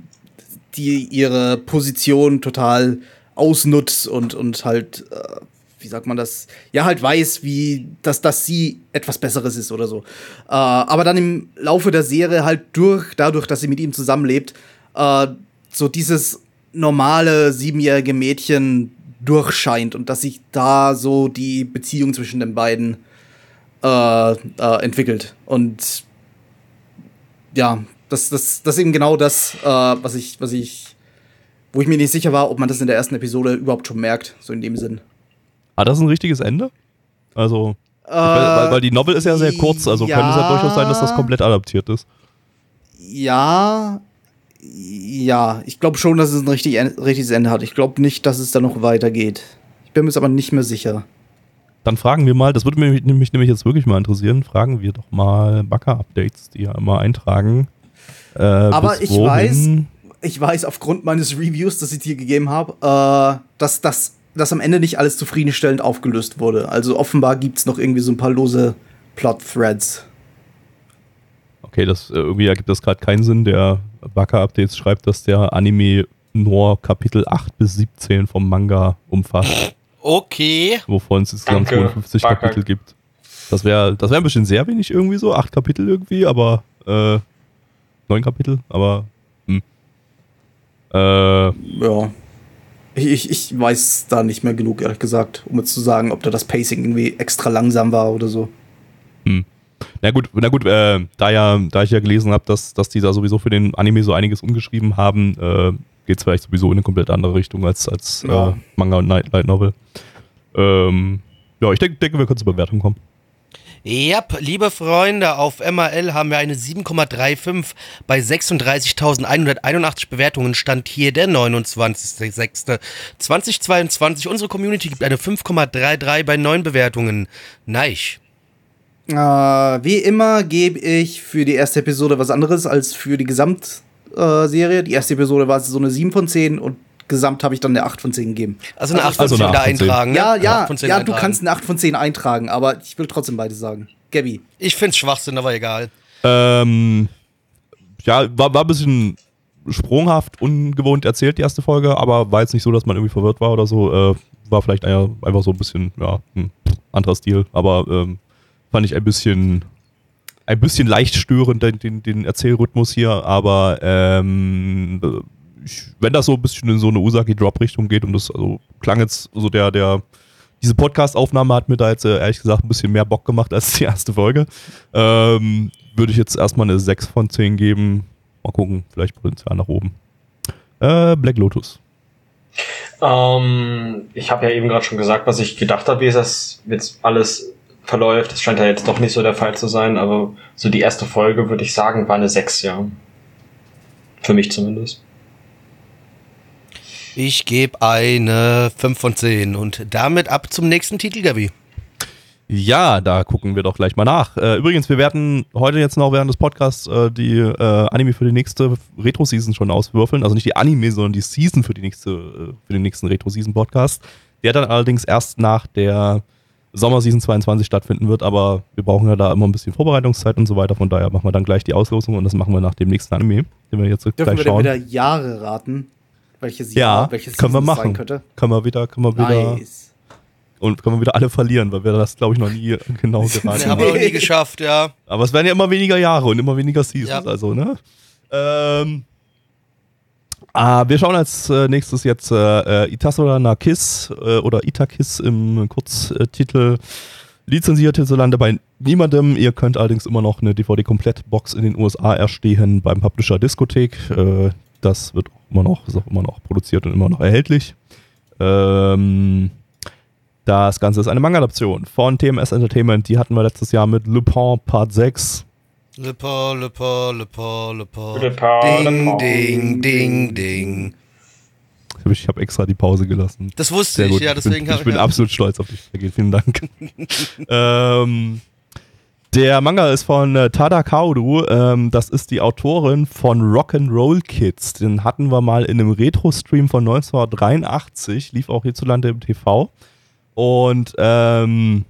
die ihre Position total ausnutzt und, und halt, äh, wie sagt man das, ja, halt weiß, wie, dass, dass sie etwas Besseres ist oder so. Äh, aber dann im Laufe der Serie halt durch, dadurch, dass sie mit ihm zusammenlebt, äh, so dieses normale siebenjährige Mädchen durchscheint und dass sich da so die Beziehung zwischen den beiden äh, äh, entwickelt. Und ja, das, das, das ist eben genau das, äh, was ich, was ich, wo ich mir nicht sicher war, ob man das in der ersten Episode überhaupt schon merkt, so in dem Sinn. Hat das ein richtiges Ende? Also, weil, weil die Novel ist ja sehr kurz, also könnte es ja durchaus sein, dass das komplett adaptiert ist. Ja, ja, ich glaube schon, dass es ein richtig, richtiges Ende hat. Ich glaube nicht, dass es da noch weitergeht. Ich bin mir jetzt aber nicht mehr sicher. Dann fragen wir mal, das würde mich, mich nämlich jetzt wirklich mal interessieren, fragen wir doch mal Bugger-Updates, die ja immer eintragen. Äh, aber ich wohin? weiß, ich weiß aufgrund meines Reviews, das ich dir gegeben habe, äh, dass das dass am Ende nicht alles zufriedenstellend aufgelöst wurde. Also offenbar gibt es noch irgendwie so ein paar lose Plot-Threads. Okay, das äh, irgendwie ergibt das gerade keinen Sinn. Der Bugger-Updates schreibt, dass der Anime nur Kapitel 8 bis 17 vom Manga umfasst, Okay. wovon es insgesamt Danke, 52 Bugger. Kapitel gibt. Das wäre das wär ein bisschen sehr wenig irgendwie so, acht Kapitel irgendwie, aber äh, neun Kapitel, aber hm. Äh, Ja. Ich, ich, weiß da nicht mehr genug, ehrlich gesagt, um jetzt zu sagen, ob da das Pacing irgendwie extra langsam war oder so. Na gut, na gut, äh, da ja, da ich ja gelesen habe, dass, dass die da sowieso für den Anime so einiges umgeschrieben haben, äh, geht es vielleicht sowieso in eine komplett andere Richtung als, als Ja. äh, Manga und Night, Light Novel. Ähm, ja, ich denke, denke, wir können zur Bewertung kommen. Yep, liebe Freunde, auf MRL haben wir eine 7,35 bei 36.181 Bewertungen. Stand hier der 29.06.2022. Unsere Community gibt eine 5,33 bei 9 Bewertungen. Nice. Äh, wie immer gebe ich für die erste Episode was anderes als für die Gesamtserie. die erste Episode war so eine 7 von 10 und gesamt habe ich dann eine 8 von 10 gegeben. Also eine 8 von Also 10 eine da 8 von 10. eintragen. ne? Ja, ja, 8 von 10 ja, du kannst eine 8 von 10 eintragen, aber ich will trotzdem beides sagen. Gabby. Ich find's Schwachsinn, aber egal. Ähm, ja, war, war ein bisschen sprunghaft, ungewohnt erzählt, die erste Folge, aber war jetzt nicht so, dass man irgendwie verwirrt war oder so. Äh, war vielleicht einfach so ein bisschen, ja, ein anderer Stil, aber ähm, fand ich ein bisschen, ein bisschen leicht störend, den, den, den Erzählrhythmus hier, aber ähm, ich, wenn das so ein bisschen in so eine Usagi-Drop-Richtung geht und das also, klang jetzt so der, der, diese Podcast-Aufnahme hat mir da jetzt äh, ehrlich gesagt ein bisschen mehr Bock gemacht als die erste Folge. Ähm, würde ich jetzt erstmal eine 6 von 10 geben. Mal gucken, vielleicht Potenzial nach oben. Äh, Black Lotus. Ähm, ich habe ja eben gerade schon gesagt, was ich gedacht habe, wie das jetzt alles verläuft. Das scheint ja jetzt doch nicht so der Fall zu sein, aber so die erste Folge, würde ich sagen, war eine 6, ja. Für mich zumindest. Ich gebe eine 5 von 10 und damit ab zum nächsten Titel, Gabi. Ja, da gucken wir doch gleich mal nach. Äh, übrigens, wir werden heute jetzt noch während des Podcasts äh, die äh, Anime für die nächste Retro-Season schon auswürfeln. Also nicht die Anime, sondern die Season für, die nächste, äh, für den nächsten Retro-Season-Podcast. Der dann allerdings erst nach der Sommerseason 22 stattfinden wird, aber wir brauchen ja da immer ein bisschen Vorbereitungszeit und so weiter. Von daher machen wir dann gleich die Auslosung und das machen wir nach dem nächsten Anime, den wir jetzt Dürfen gleich wir schauen. wieder Jahre raten? Welches ja, Jahr, welches können wir machen. könnte? Können wir wieder, können wir wieder Nice. und können wir wieder alle verlieren, weil wir das glaube ich noch nie genau geraten haben. haben wir noch nie geschafft, ja. Aber es werden ja immer weniger Jahre und immer weniger Seasons, Ja. also, ne? Ähm, ah, wir schauen als äh, nächstes jetzt äh, äh, Itasora na Kiss äh, oder Itakis im Kurztitel. Lizenziert hierzulande bei niemandem. Ihr könnt allerdings immer noch eine DVD-Komplettbox in den USA erstehen beim Publisher Diskothek. Äh, das wird auch immer noch, ist auch immer noch produziert und immer noch erhältlich. Ähm, das Ganze ist eine Manga-Adaption von TMS Entertainment. Die hatten wir letztes Jahr mit Lupin Part 6. Le Paul, Le Paul, Le Paul, Le. Le Paul, Le Ding, ding, ding, ding. Ich habe extra die Pause gelassen. Das wusste ich, ja, ich bin, deswegen ich habe bin absolut stolz auf dich. Vielen Dank. ähm, der Manga ist von äh, Tada Kaoru. Ähm, das ist die Autorin von Rock'n'Roll Kids. Den hatten wir mal in einem Retro-Stream von 1983. Lief auch hierzulande im TV. Und ähm,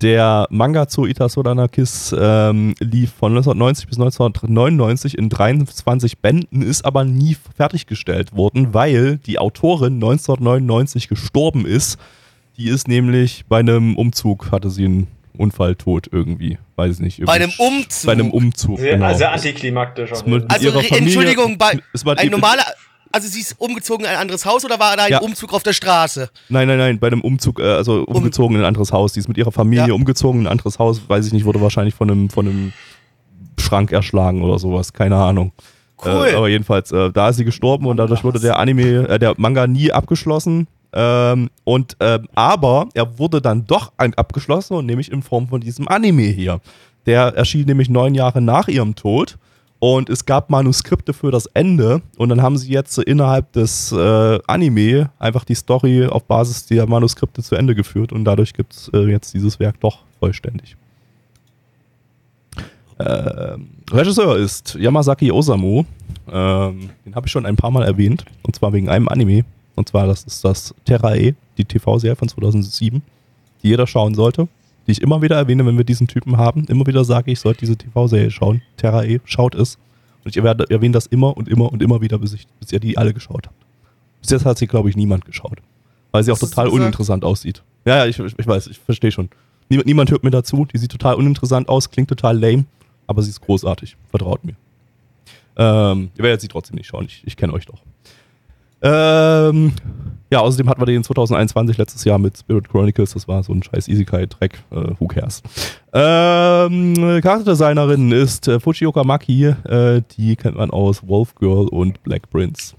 der Manga zu Itasodana Kiss ähm, lief von 1990 bis 1999 in 23 Bänden, ist aber nie fertiggestellt worden, weil die Autorin 1999 gestorben ist. Die ist nämlich bei einem Umzug, hatte sie einen Unfalltod irgendwie. Weiß ich nicht. Bei einem Umzug? Bei einem Umzug. Sehr, genau. sehr antiklimaktisch. jeden Fall. Also, ihrer Familie- Entschuldigung, bei es war ein normaler. Also, sie ist umgezogen in ein anderes Haus oder war da ein Ja. Umzug auf der Straße? Nein, nein, nein, bei einem Umzug, äh, also umgezogen in ein anderes Haus. Die ist mit ihrer Familie Ja. umgezogen in ein anderes Haus, weiß ich nicht, wurde wahrscheinlich von einem, von einem Schrank erschlagen oder sowas, keine Ahnung. Cool. Äh, aber jedenfalls, äh, da ist sie gestorben und dadurch wurde der Anime, äh, der Manga nie abgeschlossen. Ähm, und ähm, aber er wurde dann doch abgeschlossen und nämlich in Form von diesem Anime hier. Der erschien nämlich neun Jahre nach ihrem Tod und es gab Manuskripte für das Ende und dann haben sie jetzt innerhalb des äh, Anime einfach die Story auf Basis der Manuskripte zu Ende geführt und dadurch gibt es äh, jetzt dieses Werk doch vollständig. Ähm, Regisseur ist Yamazaki Osamu. Ähm, den habe ich schon ein paar Mal erwähnt. Und zwar wegen einem Anime. Und zwar, das ist das Terrae, die TV-Serie von 2007, die jeder schauen sollte. Die ich immer wieder erwähne, wenn wir diesen Typen haben. Immer wieder sage ich, ich sollte diese TV-Serie schauen. Terrae, schaut es. Und ich erwähne, das immer und immer und immer wieder, bis, ich, bis ihr die alle geschaut habt. Bis jetzt hat sie, glaube ich, niemand geschaut. Weil sie auch hast total uninteressant aussieht. Ja, ja, ich, ich, ich weiß, ich verstehe schon. Niemand, niemand hört mir dazu. Die sieht total uninteressant aus, klingt total lame, aber sie ist großartig. Vertraut mir. Ähm, ihr werdet sie trotzdem nicht schauen. Ich, ich kenne euch doch. Ähm, ja, außerdem hatten wir den 2021 letztes Jahr mit Spirit Chronicles. Das war so ein scheiß Isekai-Dreck. Äh, who cares? Ähm, Charakterdesignerin ist äh, Fujioka Maki. Äh, die kennt man aus Wolf Girl und Black Prince.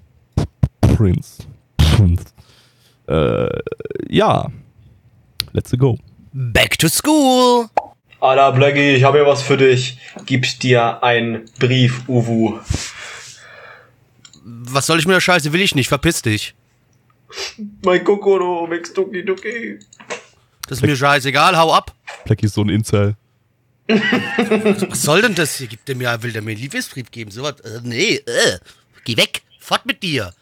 Prince. Prince. Äh, ja. Let's go. Back to school. Ala Blackie, ich habe hier was für dich. Gib dir einen Brief, Uwu. Was soll ich mit der Scheiße? Will ich nicht. Verpiss dich. Mein Kokoro, Mix Duki Duki. Das ist mir scheißegal. Hau ab. Blackie ist so ein Incel. Was soll denn das hier? Gibt der mir, will der mir einen Liebesbrief geben? Sowas? Äh, nee, äh. Geh weg. Fort mit dir.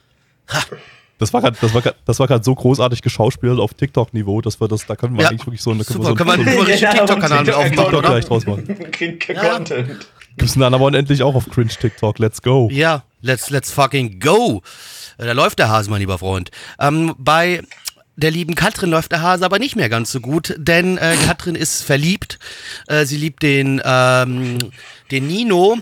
Das war gerade das war grad, das war so großartig geschauspielt auf TikTok-Niveau, dass wir das, da können wir Ja. eigentlich wirklich so eine Super, können wir können so, wir so nur richtig Ja, TikTok-Kanal TikTok- aufmachen, TikTok oder? gleich draus machen. Krieg Ja. Content. Gibt's einen anderen endlich auch auf Cringe TikTok. Let's go. Ja, let's, let's fucking go. Äh, Da läuft der Hase, mein lieber Freund. Ähm, bei der lieben Katrin läuft der Hase aber nicht mehr ganz so gut, denn äh, Katrin ist verliebt. Äh, sie liebt den, ähm, den Nino.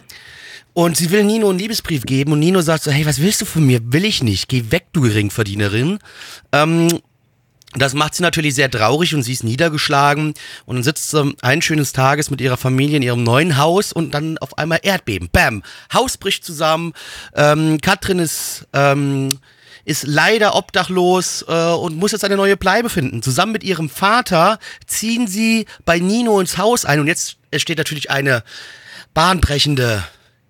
Und sie will Nino einen Liebesbrief geben und Nino sagt so, hey, was willst du von mir? Will ich nicht. Geh weg, du Geringverdienerin. Ähm, das macht sie natürlich sehr traurig und sie ist niedergeschlagen. Und dann sitzt sie ein schönes Tages mit ihrer Familie in ihrem neuen Haus und dann auf einmal Erdbeben. Bam! Haus bricht zusammen. Ähm, Katrin ist, ähm, ist leider obdachlos äh, und muss jetzt eine neue Bleibe finden. Zusammen mit ihrem Vater ziehen sie bei Nino ins Haus ein. Und jetzt steht natürlich eine bahnbrechende,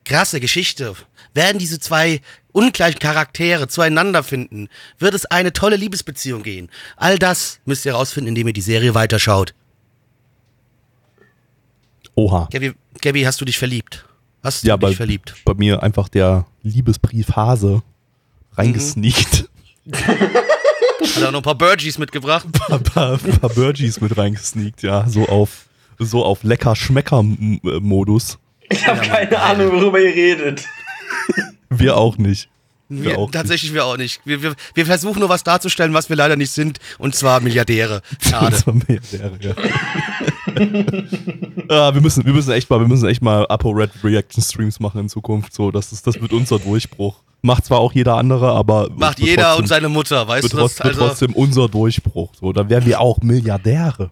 krasse Geschichte. Werden diese zwei ungleichen Charaktere zueinander finden? Wird es eine tolle Liebesbeziehung gehen? All das müsst ihr herausfinden, indem ihr die Serie weiterschaut. Oha. Gabby, Gabby hast du dich verliebt? Hast du Ja, dich bei, verliebt? bei mir einfach der Liebesbrief Hase reingesneakt. Hat er noch ein paar Burgies mitgebracht? Ein paar, paar Burgies mit reingesneakt, ja. So auf, so auf lecker-schmecker-Modus. Ich habe keine Ahnung, worüber ihr redet. Wir auch nicht. Wir, auch tatsächlich wir auch nicht. Wir, wir, wir versuchen nur was darzustellen, was wir leider nicht sind, und zwar Milliardäre. Schade. Milliardäre, ja. ah, wir, müssen, wir müssen echt mal, wir müssen echt mal Apo Red Reaction Streams machen in Zukunft. So, das, ist, das wird unser Durchbruch. Macht zwar auch jeder andere, aber. Macht jeder trotzdem, und seine Mutter, weißt du das? trotz- wird Also, trotzdem unser Durchbruch. So, dann wären wir auch Milliardäre.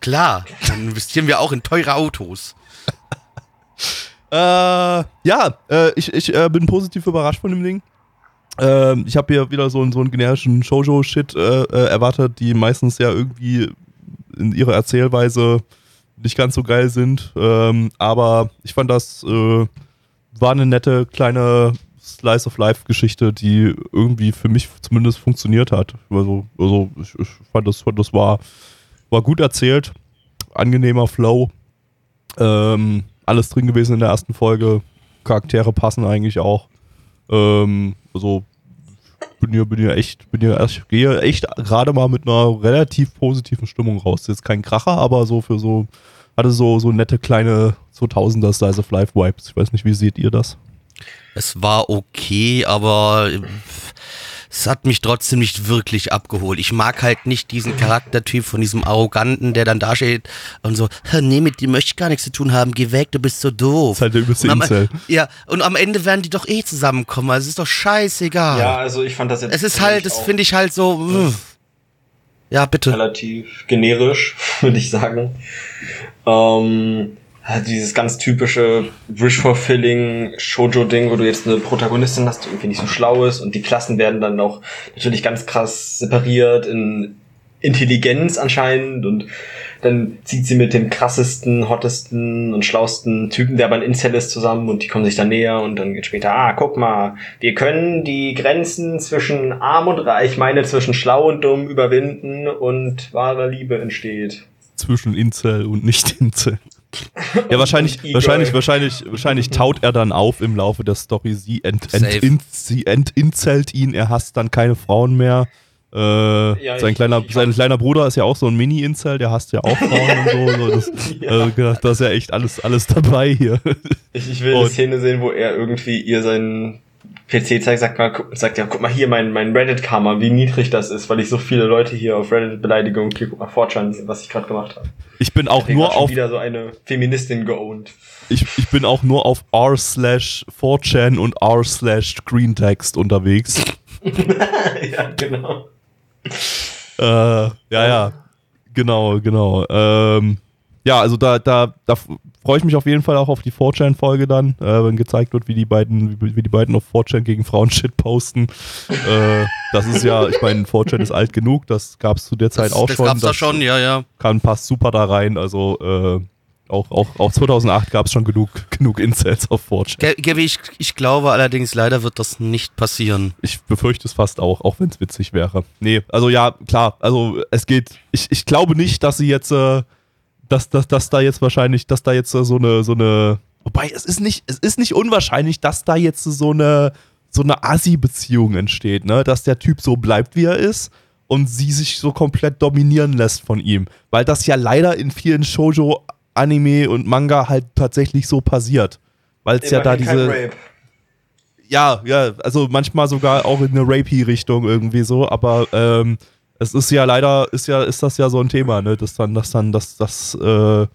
klar, dann investieren wir auch in teure Autos. Äh, ja, äh, ich, ich äh, bin positiv überrascht von dem Ding. Ähm, ich habe hier wieder so, einen- so einen generischen Shoujo-Shit äh, äh, erwartet, die meistens ja irgendwie in ihrer Erzählweise nicht ganz so geil sind. Ähm, aber ich fand das äh, war eine nette kleine Slice of Life-Geschichte, die irgendwie für mich zumindest funktioniert hat. Also, also ich, ich fand das, fand das war, war gut erzählt, angenehmer Flow. Ähm, alles drin gewesen in der ersten Folge. Charaktere passen eigentlich auch. Ähm, also bin hier, bin hier echt, bin hier, ich gehe echt gerade mal mit einer relativ positiven Stimmung raus. Jetzt kein Kracher, aber so für so, hatte so, so nette kleine 2000er Slice of Life Vibes. Ich weiß nicht, wie seht ihr das? Es war okay, aber äh, es hat mich trotzdem nicht wirklich abgeholt. Ich mag halt nicht diesen Charaktertyp von diesem Arroganten, der dann da steht und so, "Hä, nee, mit dir möchte ich gar nichts zu tun haben, geh weg, du bist so doof. Das ist halt der übelste und am, Incel. ja, und am Ende werden die doch eh zusammenkommen, also es ist doch scheißegal. Ja, also ich fand das jetzt. es ist halt, das finde ich halt so, mh. ja, bitte. relativ generisch, würde ich sagen. Ähm, dieses ganz typische Wish-Fulfilling Shoujo-Ding, wo du jetzt eine Protagonistin hast, die irgendwie nicht so schlau ist und die Klassen werden dann auch natürlich ganz krass separiert in Intelligenz anscheinend und dann zieht sie mit dem krassesten, hottesten und schlausten Typen, der aber ein Incel ist, zusammen und die kommen sich dann näher und dann geht später, ah, guck mal, wir können die Grenzen zwischen arm und reich, meine zwischen schlau und dumm überwinden und wahre Liebe entsteht. Zwischen Incel und Nicht-Incel. Ja, wahrscheinlich, wahrscheinlich, wahrscheinlich, wahrscheinlich taut er dann auf im Laufe der Story. Sie, ent, ent, in, sie entinzelt ihn, er hasst dann keine Frauen mehr. Äh, Ja, sein, ich- kleiner, ich- sein kleiner Bruder ist ja auch so ein Mini-Incel, der hasst ja auch Frauen und so. so das, Ja. äh, gedacht, da ist ja echt alles, alles dabei hier. Ich, ich will Und- eine Szene sehen, wo er irgendwie ihr seinen PC zeigt, sagt, mal, guck, sagt ja, guck mal hier mein, mein Reddit-Karma, wie niedrig das ist, weil ich so viele Leute hier auf Reddit beleidigung, hier guck mal, Fortran, was ich gerade gemacht habe. Ich bin auch Der nur auf, wieder so eine Feministin geowned. ich, ich bin auch nur auf r slash 4chan und r slash greentext unterwegs. ja, genau. Äh, ja, ja. Genau, genau. Ähm, ja, also da, da, da freue ich mich auf jeden Fall auch auf die 4chan-Folge dann, äh, wenn gezeigt wird, wie die beiden, wie, wie die beiden auf 4chan gegen Frauenshit posten. äh, das ist ja, ich meine, 4chan ist alt genug, das gab es zu der Zeit Das, auch das schon. gab's da das schon, ja, ja. Kann, passt super da rein. Also äh, auch, auch, auch 2008 gab es schon genug, genug Incels auf 4chan. Ge- Gaby, ich, ich glaube allerdings, leider wird das nicht passieren. Ich befürchte es fast auch, auch wenn es witzig wäre. Nee, also ja, klar, also es geht, ich, ich glaube nicht, dass sie jetzt, äh, dass, dass, dass da jetzt wahrscheinlich, dass da jetzt so eine, so eine, wobei es ist nicht, es ist nicht unwahrscheinlich, dass da jetzt so eine, so eine Assi-Beziehung entsteht, ne, dass der Typ so bleibt, wie er ist und sie sich so komplett dominieren lässt von ihm, weil das ja leider in vielen Shoujo Anime und Manga halt tatsächlich so passiert, weil es ja da diese ja, ja, also manchmal sogar auch in eine Rapey-Richtung irgendwie so, aber ähm, es ist ja leider, ist ja, ist das ja so ein Thema, ne, dass dann, dass dann, dass, dass, äh,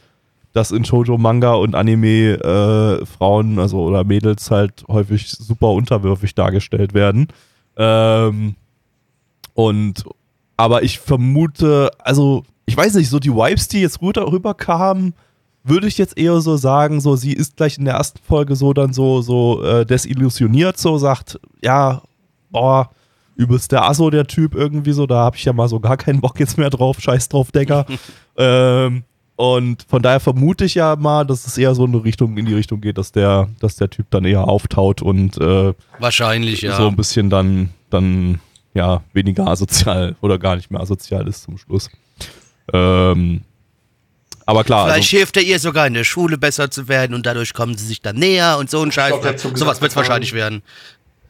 dass in Shoujo Manga und Anime äh, Frauen, also oder Mädels halt häufig super unterwürfig dargestellt werden. Ähm, und aber ich vermute, also ich weiß nicht, so die Vibes, die jetzt rüber, rüberkamen, würde ich jetzt eher so sagen, so sie ist gleich in der ersten Folge so dann so so äh, desillusioniert, so sagt, ja, boah, übelst der Asso der Typ irgendwie so, da habe ich ja mal so gar keinen Bock jetzt mehr drauf, scheiß drauf, Decker. ähm, und von daher vermute ich ja mal, dass es eher so in, eine Richtung, in die Richtung geht, dass der, dass der Typ dann eher auftaut und äh, Wahrscheinlich, ja. so ein bisschen dann, dann ja, weniger asozial oder gar nicht mehr asozial ist zum Schluss. Ähm, aber klar, Vielleicht also, hilft er ihr sogar in der Schule besser zu werden und dadurch kommen sie sich dann näher und so ein Scheiß. Sowas wird es wahrscheinlich werden.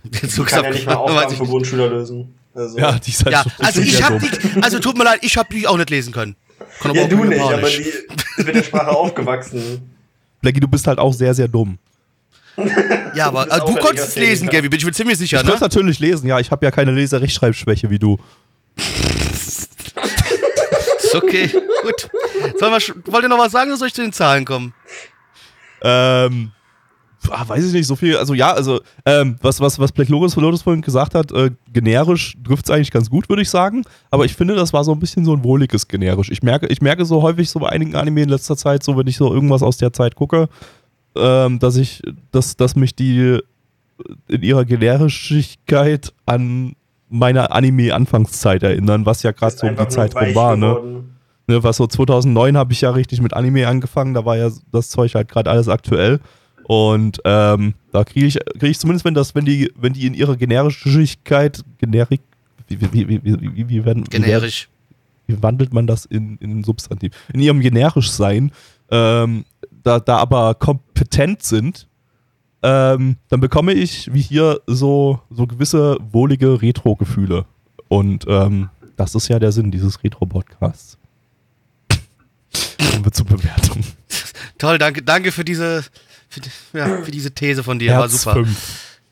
Der Zug Kann ja nicht mal Aufgaben ich für. Grundschüler lösen. Also, ja, die ist halt Ja, schon also ich hab dumm. die, also tut mir leid, ich hab die auch nicht lesen können. Kann aber ja du nicht, aber die ist mit der Sprache aufgewachsen. Blackie, du bist halt auch sehr, sehr dumm. Ja, aber Du äh, du auch konntest es lesen. Gaby, bin ich mir ziemlich sicher, Ich kann ne? es natürlich lesen, ja, ich habe ja keine Leser-Rechtschreibschwäche wie du. Ist okay, gut. Sollen wir, wollt ihr noch was sagen oder soll ich zu den Zahlen kommen? Ähm, ah, weiß ich nicht, so viel. Also ja, also ähm, was, was, was Black Lotus, Lotus vorhin gesagt hat, äh, generisch trifft es eigentlich ganz gut, würde ich sagen. Aber ich finde, das war so ein bisschen so ein wohliges generisch. Ich merke, ich merke so häufig so bei einigen Anime in letzter Zeit, so wenn ich so irgendwas aus der Zeit gucke, ähm, dass ich, dass, dass mich die in ihrer Generischigkeit an meine Anime-Anfangszeit erinnern, was ja gerade so um die Zeit rum war, ne? Ne, was so 2009 habe ich ja richtig mit Anime angefangen, da war ja das Zeug halt gerade alles aktuell. Und ähm, da kriege ich, krieg ich zumindest, wenn das, wenn die, wenn die in ihrer Generischigkeit, generik, wie, wie, wie, wie, wie, wie, werden, Generisch. wie, wie wandelt man das in, in ein Substantiv? In ihrem generisch sein, ähm, da, da aber kompetent sind, ähm, dann bekomme ich, wie hier, so, so gewisse wohlige Retro-Gefühle. Und ähm, das ist ja der Sinn dieses Retro-Podcasts. Kommen wir zur Bewertung. Toll, danke, danke für diese, für, ja, für diese These von dir. War Herz super. fünf.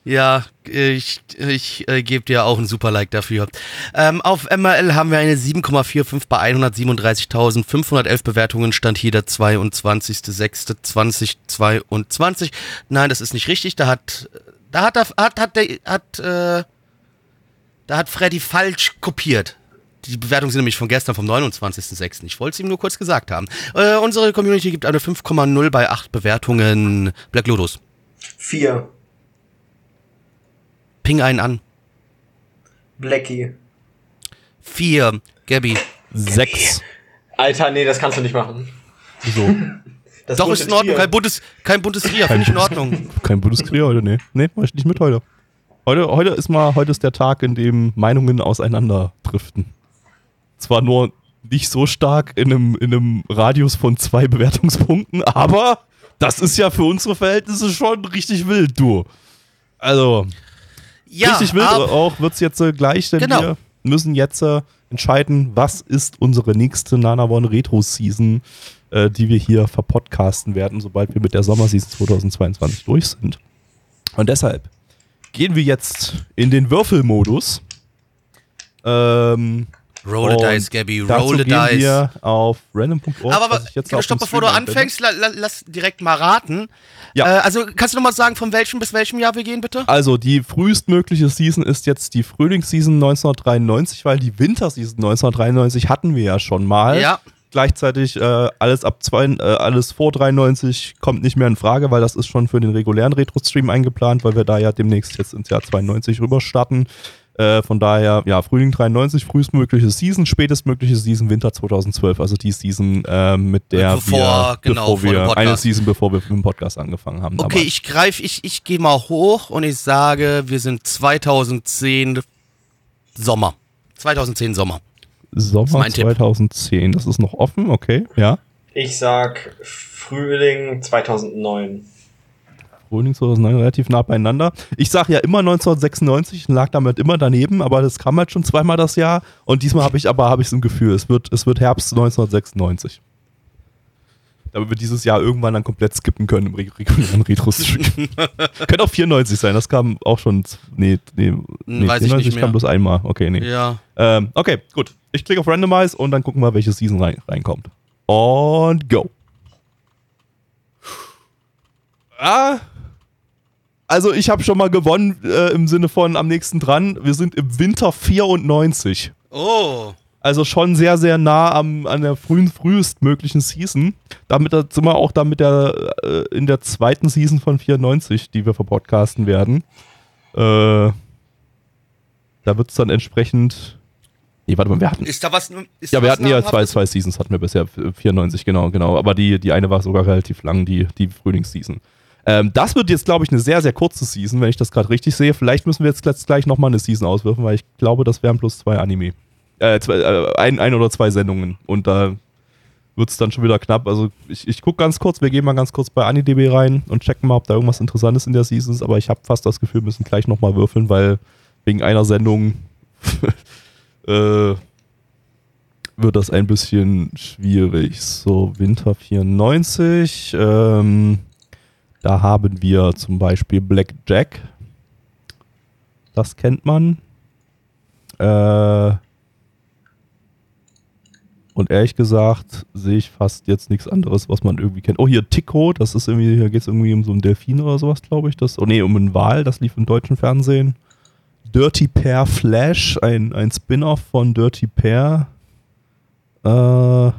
Ja, ich, ich äh, gebe dir auch ein super Like dafür. Ähm, auf MRL haben wir eine 7,45 bei 137.511 Bewertungen. Stand hier der 22.06.2022. Nein, das ist nicht richtig. Da hat, da hat, hat, hat, der, hat, äh, da hat Freddy falsch kopiert. Die Bewertungen sind nämlich von gestern, vom 29.06. Ich wollte es ihm nur kurz gesagt haben. Äh, unsere Community gibt eine 5,0 bei 8 Bewertungen. Black Lotus. Vier. Ping einen an. Blackie. 4. Gabby. Sechs. Alter, nee, das kannst du nicht machen. Wieso? Das Doch, ist in Ordnung. Kein, Bundes, kein Bundesliga, finde ich in Ordnung. Kein Bundeskrieg heute, nee. Nee, mach ich nicht mit heute. Heute, heute ist mal, heute ist der Tag, in dem Meinungen auseinanderdriften. Zwar nur nicht so stark in einem, in einem Radius von zwei Bewertungspunkten, aber das ist ja für unsere Verhältnisse schon richtig wild, du. Also, Ja, richtig wild auch wird's jetzt äh, gleich, denn Genau. wir müssen jetzt äh, entscheiden, was ist unsere nächste Nanavon Retro Season, äh, die wir hier verpodcasten werden, sobald wir mit der Sommerseason 2022 durch sind. Und deshalb gehen wir jetzt in den Würfelmodus. Ähm, Roll the dice, Gabby. Roll the gehen dice. wir auf random.org. Aber, aber ich jetzt stopp, bevor du anfängst, la, la, lass direkt mal raten. Ja. Äh, also kannst du noch mal sagen, von welchem bis welchem Jahr wir gehen, bitte? Also die frühestmögliche Season ist jetzt die Frühlingsseason 1993, weil die Winterseason 1993 hatten wir ja schon mal. Ja. Gleichzeitig äh, alles ab zwei, äh, alles vor 93 kommt nicht mehr in Frage, weil das ist schon für den regulären Retro-Stream eingeplant, weil wir da ja demnächst jetzt ins Jahr 92 rüber starten. Äh, von daher, ja, Frühling 93, frühestmögliche Season, spätestmögliche Season Winter 2012, also die Season, äh, mit der Bevor, wir, genau, bevor wir, eine Season bevor wir mit dem Podcast angefangen haben. Okay, ich greife, ich, ich gehe mal hoch und ich sage, wir sind 2010 Sommer. 2010 Sommer. Sommer mein Tipp. 2010, das ist noch offen, okay, ja. Ich sag Frühling 2009. Frühling 2009 relativ nah beieinander. Ich sage ja immer 1996 und lag damit immer daneben, aber das kam halt schon zweimal das Jahr und diesmal habe ich aber habe ich so ein Gefühl, es wird, es wird Herbst 1996. Damit wir dieses Jahr irgendwann dann komplett skippen können im reg- regulären Retro-Stream. Könnte auch 94 sein, das kam auch schon. Nee, nee, nee weiß ich 94 nicht mehr. kam bloß einmal. Okay, nee. Ja. Ähm, okay, gut. Ich klicke auf Randomize und dann gucken wir, welche Season rein, reinkommt. Und go. Ah. Also ich habe schon mal gewonnen äh, im Sinne von am nächsten dran. Wir sind im Winter 94. Oh. Also schon sehr, sehr nah am, an der frühen, frühestmöglichen Season. Damit da sind wir auch da mit der, äh, in der zweiten Season von 94, die wir verpodcasten werden. Äh, da wird es dann entsprechend. Nee, warte mal, wir hatten. Ist da was? Ist Ja, wir hatten ja zwei, zwei Seasons, hatten wir bisher, äh, 94, genau, genau. Aber die, die eine war sogar relativ lang, die, die Frühlingsseason. Ähm, das wird jetzt, glaube ich, eine sehr, sehr kurze Season, wenn ich das gerade richtig sehe. Vielleicht müssen wir jetzt gleich- nochmal eine Season auswürfen, weil ich glaube, das wären plus zwei Anime. Äh, zwei, äh, ein, ein oder zwei Sendungen. Und da wird es dann schon wieder knapp. Also ich, ich gucke ganz kurz, wir gehen mal ganz kurz bei AniDB rein und checken mal, ob da irgendwas Interessantes in der Season ist. Aber ich habe fast das Gefühl, wir müssen gleich nochmal würfeln, weil wegen einer Sendung äh, wird das ein bisschen schwierig. So, Winter 94. Ähm, da haben wir zum Beispiel Black Jack. Das kennt man. Äh, und ehrlich gesagt sehe ich fast jetzt nichts anderes, was man irgendwie kennt. Oh, hier Tico, das ist irgendwie, hier geht es irgendwie um so einen Delfin oder sowas, glaube ich. Das, oh nee, um einen Wal, das lief im deutschen Fernsehen. Dirty Pair Flash, ein, ein Spin-off von Dirty Pair. Äh,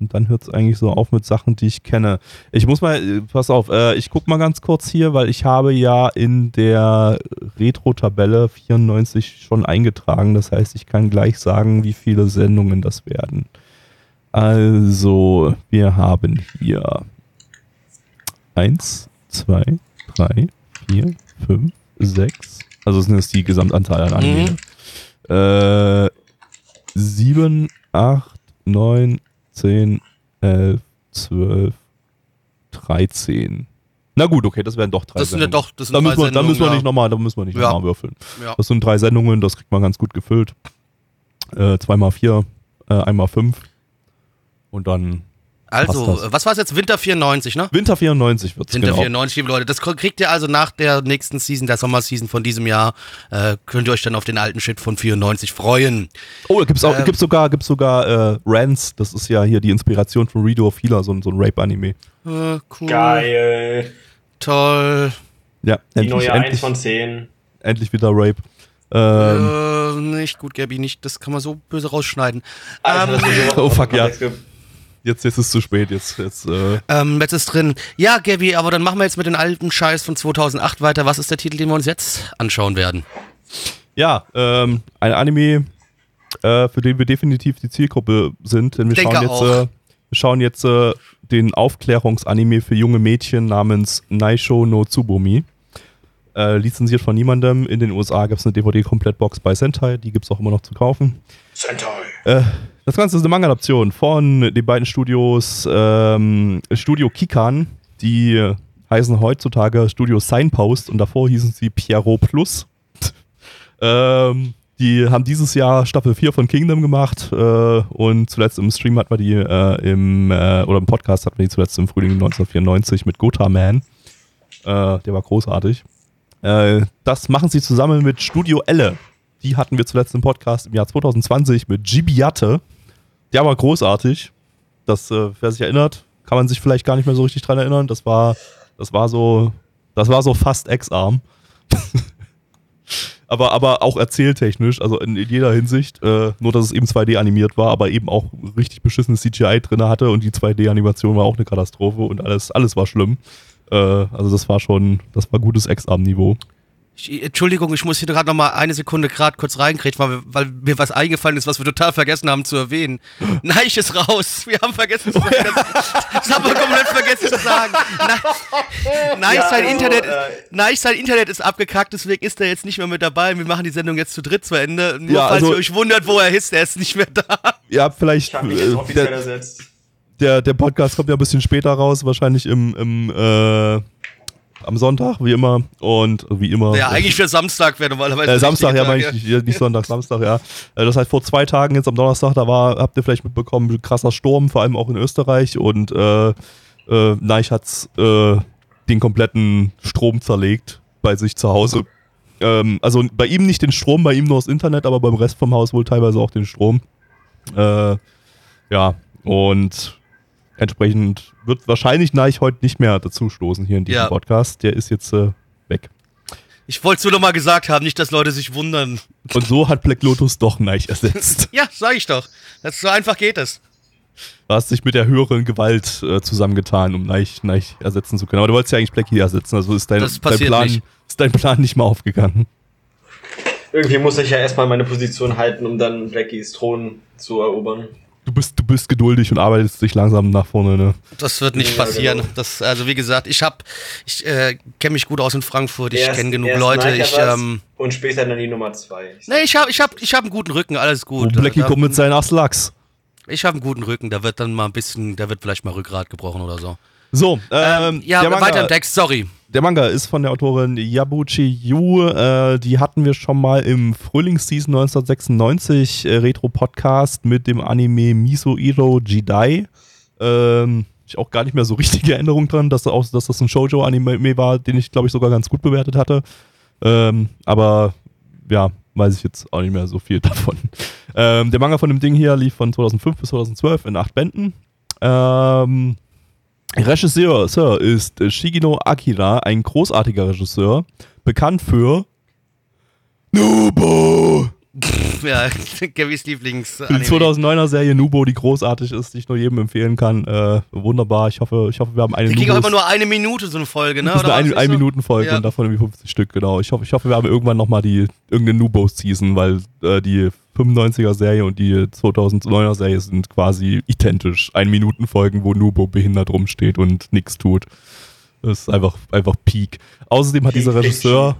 und dann hört es eigentlich so auf mit Sachen, die ich kenne. Ich muss mal, äh, pass auf, äh, ich guck mal ganz kurz hier, weil ich habe ja in der Retro-Tabelle 94 schon eingetragen. Das heißt, ich kann gleich sagen, wie viele Sendungen das werden. Also, wir haben hier 1, 2, 3, 4, 5, 6. Also sind das die Gesamtanzahl an Anime. Äh, 7, 8, 9, 10, 11, 12, 13. Na gut, okay, das wären doch drei Das sind ja Sendungen. doch, das sind da drei müssen wir, da müssen wir nicht nochmal, da müssen wir nicht Ja. nochmal würfeln. Ja. Das sind drei Sendungen, das kriegt man ganz gut gefüllt. Äh, zweimal vier, äh, einmal fünf. Und dann Also, das. was war es jetzt? Winter 94, ne? Winter 94 wird's Winter genau. 94, liebe Leute. Das kriegt ihr also nach der nächsten Season, der Sommerseason von diesem Jahr. Äh, könnt ihr euch dann auf den alten Shit von 94 freuen. Oh, gibt's auch, Ähm, gibt's sogar, gibt's sogar äh, Rants. Das ist ja hier die Inspiration von Redo of Healer, so, ein- so ein Rape-Anime. Äh, cool. Geil. Toll. Ja, Die endlich, neue 1 endlich, von 10. endlich wieder Rape. Ähm, äh, nicht gut, Gabi, nicht. Das kann man so böse rausschneiden. Alter, Ähm, oh, fuck, ja. Jetzt, jetzt ist es zu spät. Jetzt, jetzt, äh, ähm, jetzt ist drin. Ja, Gabi, aber dann machen wir jetzt mit den alten Scheiß von 2008 weiter. Was ist der Titel, den wir uns jetzt anschauen werden? ja, ähm, ein Anime, äh, für den wir definitiv die Zielgruppe sind, denn wir Denke schauen jetzt, äh, wir schauen jetzt äh, den Aufklärungsanime für junge Mädchen namens Naisho no Tsubomi. Äh, lizenziert von niemandem. In den USA gibt es eine DVD-Komplettbox bei Sentai, die gibt es auch immer noch zu kaufen. Äh, das Ganze ist eine Manga-Adaption von den beiden Studios ähm, Studio Kikan, die heißen heutzutage Studio Signpost und davor hießen sie Pierrot Plus. ähm, die haben dieses Jahr Staffel 4 von Kingdom gemacht äh, und zuletzt im Stream hat man die äh, im, äh, oder im Podcast hat man die zuletzt im Frühling 1994 mit Gotha Man. Äh, der war großartig. Äh, das machen sie zusammen mit Studio Elle. Die hatten wir zuletzt im Podcast im Jahr 2020 mit Gibiate. Der war großartig. Das, äh, wer sich erinnert, kann man sich vielleicht gar nicht mehr so richtig dran erinnern. Das war, das war so, das war so fast Ex-Arm. aber, aber auch erzähltechnisch, also in, in jeder Hinsicht. Äh, nur, dass es eben 2D animiert war, aber eben auch richtig beschissenes CGI drin hatte und die 2D-Animation war auch eine Katastrophe und alles, alles war schlimm. Äh, also das war schon, das war gutes Ex-Arm-Niveau. Ich, Entschuldigung, ich muss hier gerade noch mal eine Sekunde gerade kurz reingrätschen, weil, weil mir was eingefallen ist, was wir total vergessen haben zu erwähnen. Neich ist raus. Wir haben vergessen zu sagen. Das, haben wir komplett vergessen zu sagen. Neich, Ja, sein also, Internet, äh, ist, Neich, sein Internet ist abgekackt, deswegen ist er jetzt nicht mehr mit dabei. Wir machen die Sendung jetzt zu dritt zu Ende. Nur Ja, falls also- ihr euch wundert, wo er ist, er ist nicht mehr da. Ja, vielleicht Ich mich jetzt äh, offiziell der, ersetzt. der, der Podcast kommt ja ein bisschen später raus, wahrscheinlich im, im äh, am Sonntag, wie immer. Und wie immer. Ja, eigentlich für Samstag wäre normalerweise. Äh, Samstag, ja, meine ich nicht, nicht Sonntag, Samstag, ja. Äh, das heißt, vor zwei Tagen, jetzt am Donnerstag, da war, habt ihr vielleicht mitbekommen, krasser Sturm, vor allem auch in Österreich. Und äh, äh, Neich hat's äh, den kompletten Strom zerlegt bei sich zu Hause. Ähm, also bei ihm nicht den Strom, bei ihm nur das Internet, aber beim Rest vom Haus wohl teilweise auch den Strom. Äh, ja, und entsprechend wird wahrscheinlich Neich heute nicht mehr dazu stoßen hier in diesem Ja. Podcast. Der ist jetzt äh, weg. Ich wollte es nur noch mal gesagt haben, nicht, dass Leute sich wundern. Und so hat Black Lotus doch Neich ersetzt. Ja, sag ich doch. Das, so einfach geht es. Du hast dich mit der höheren Gewalt äh, zusammengetan, um Neich, Neich ersetzen zu können. Aber du wolltest ja eigentlich Blackie ersetzen, also ist dein, dein, Plan, nicht. ist dein Plan nicht mal aufgegangen. Irgendwie muss ich ja erstmal meine Position halten, um dann Blackies Thron zu erobern. Du bist, du bist geduldig und arbeitest dich langsam nach vorne, ne? Das wird nicht Ja, passieren. genau. Das, also wie gesagt, ich hab, ich äh, kenne mich gut aus in Frankfurt, ich kenne genug erst Leute. Ich, ähm, und später dann die Nummer zwei. Ich nee, ich hab, ich hab, ich hab einen guten Rücken, alles gut. Und Blackie Da- kommt mit seinen Aslachs. Ich habe einen guten Rücken, da wird dann mal ein bisschen, da wird vielleicht mal Rückgrat gebrochen oder so. So, ähm, ja, der, weiter im Text, sorry. Der Manga ist von der Autorin Yabuchi Yu. Äh, die hatten wir schon mal im Frühlingsseason 1996 äh, Retro-Podcast mit dem Anime Misoiro Jidai. Ähm, ich auch gar nicht mehr so richtige Erinnerung dran, dass, auch, dass das ein Shoujo-Anime war, den ich, glaube ich, sogar ganz gut bewertet hatte. Ähm, aber ja, weiß ich jetzt auch nicht mehr so viel davon. Ähm, der Manga von dem Ding hier lief von 2005 bis 2012 in acht Bänden. Ähm, Regisseur Sir, ist Shigino Akira, ein großartiger Regisseur, bekannt für Nubo. Ja, Gabys Lieblings. Die 2009er Serie Nubo, die großartig ist, die ich nur jedem empfehlen kann. Äh, wunderbar. Ich hoffe, ich hoffe, wir haben eine Die ging auch immer nur eine Minute, so eine Folge, ne? das ist eine was ein, ein so? Minuten Folge Ja. und davon irgendwie 50 Stück, genau. Ich hoffe, ich hoffe, wir haben irgendwann nochmal die irgendeine Nubos-Season, weil äh, die 95er Serie und die 2009er Serie sind quasi identisch. Ein Minuten Folgen, wo Nubo behindert rumsteht und nichts tut. Das ist einfach, einfach Peak. Außerdem hat dieser Regisseur,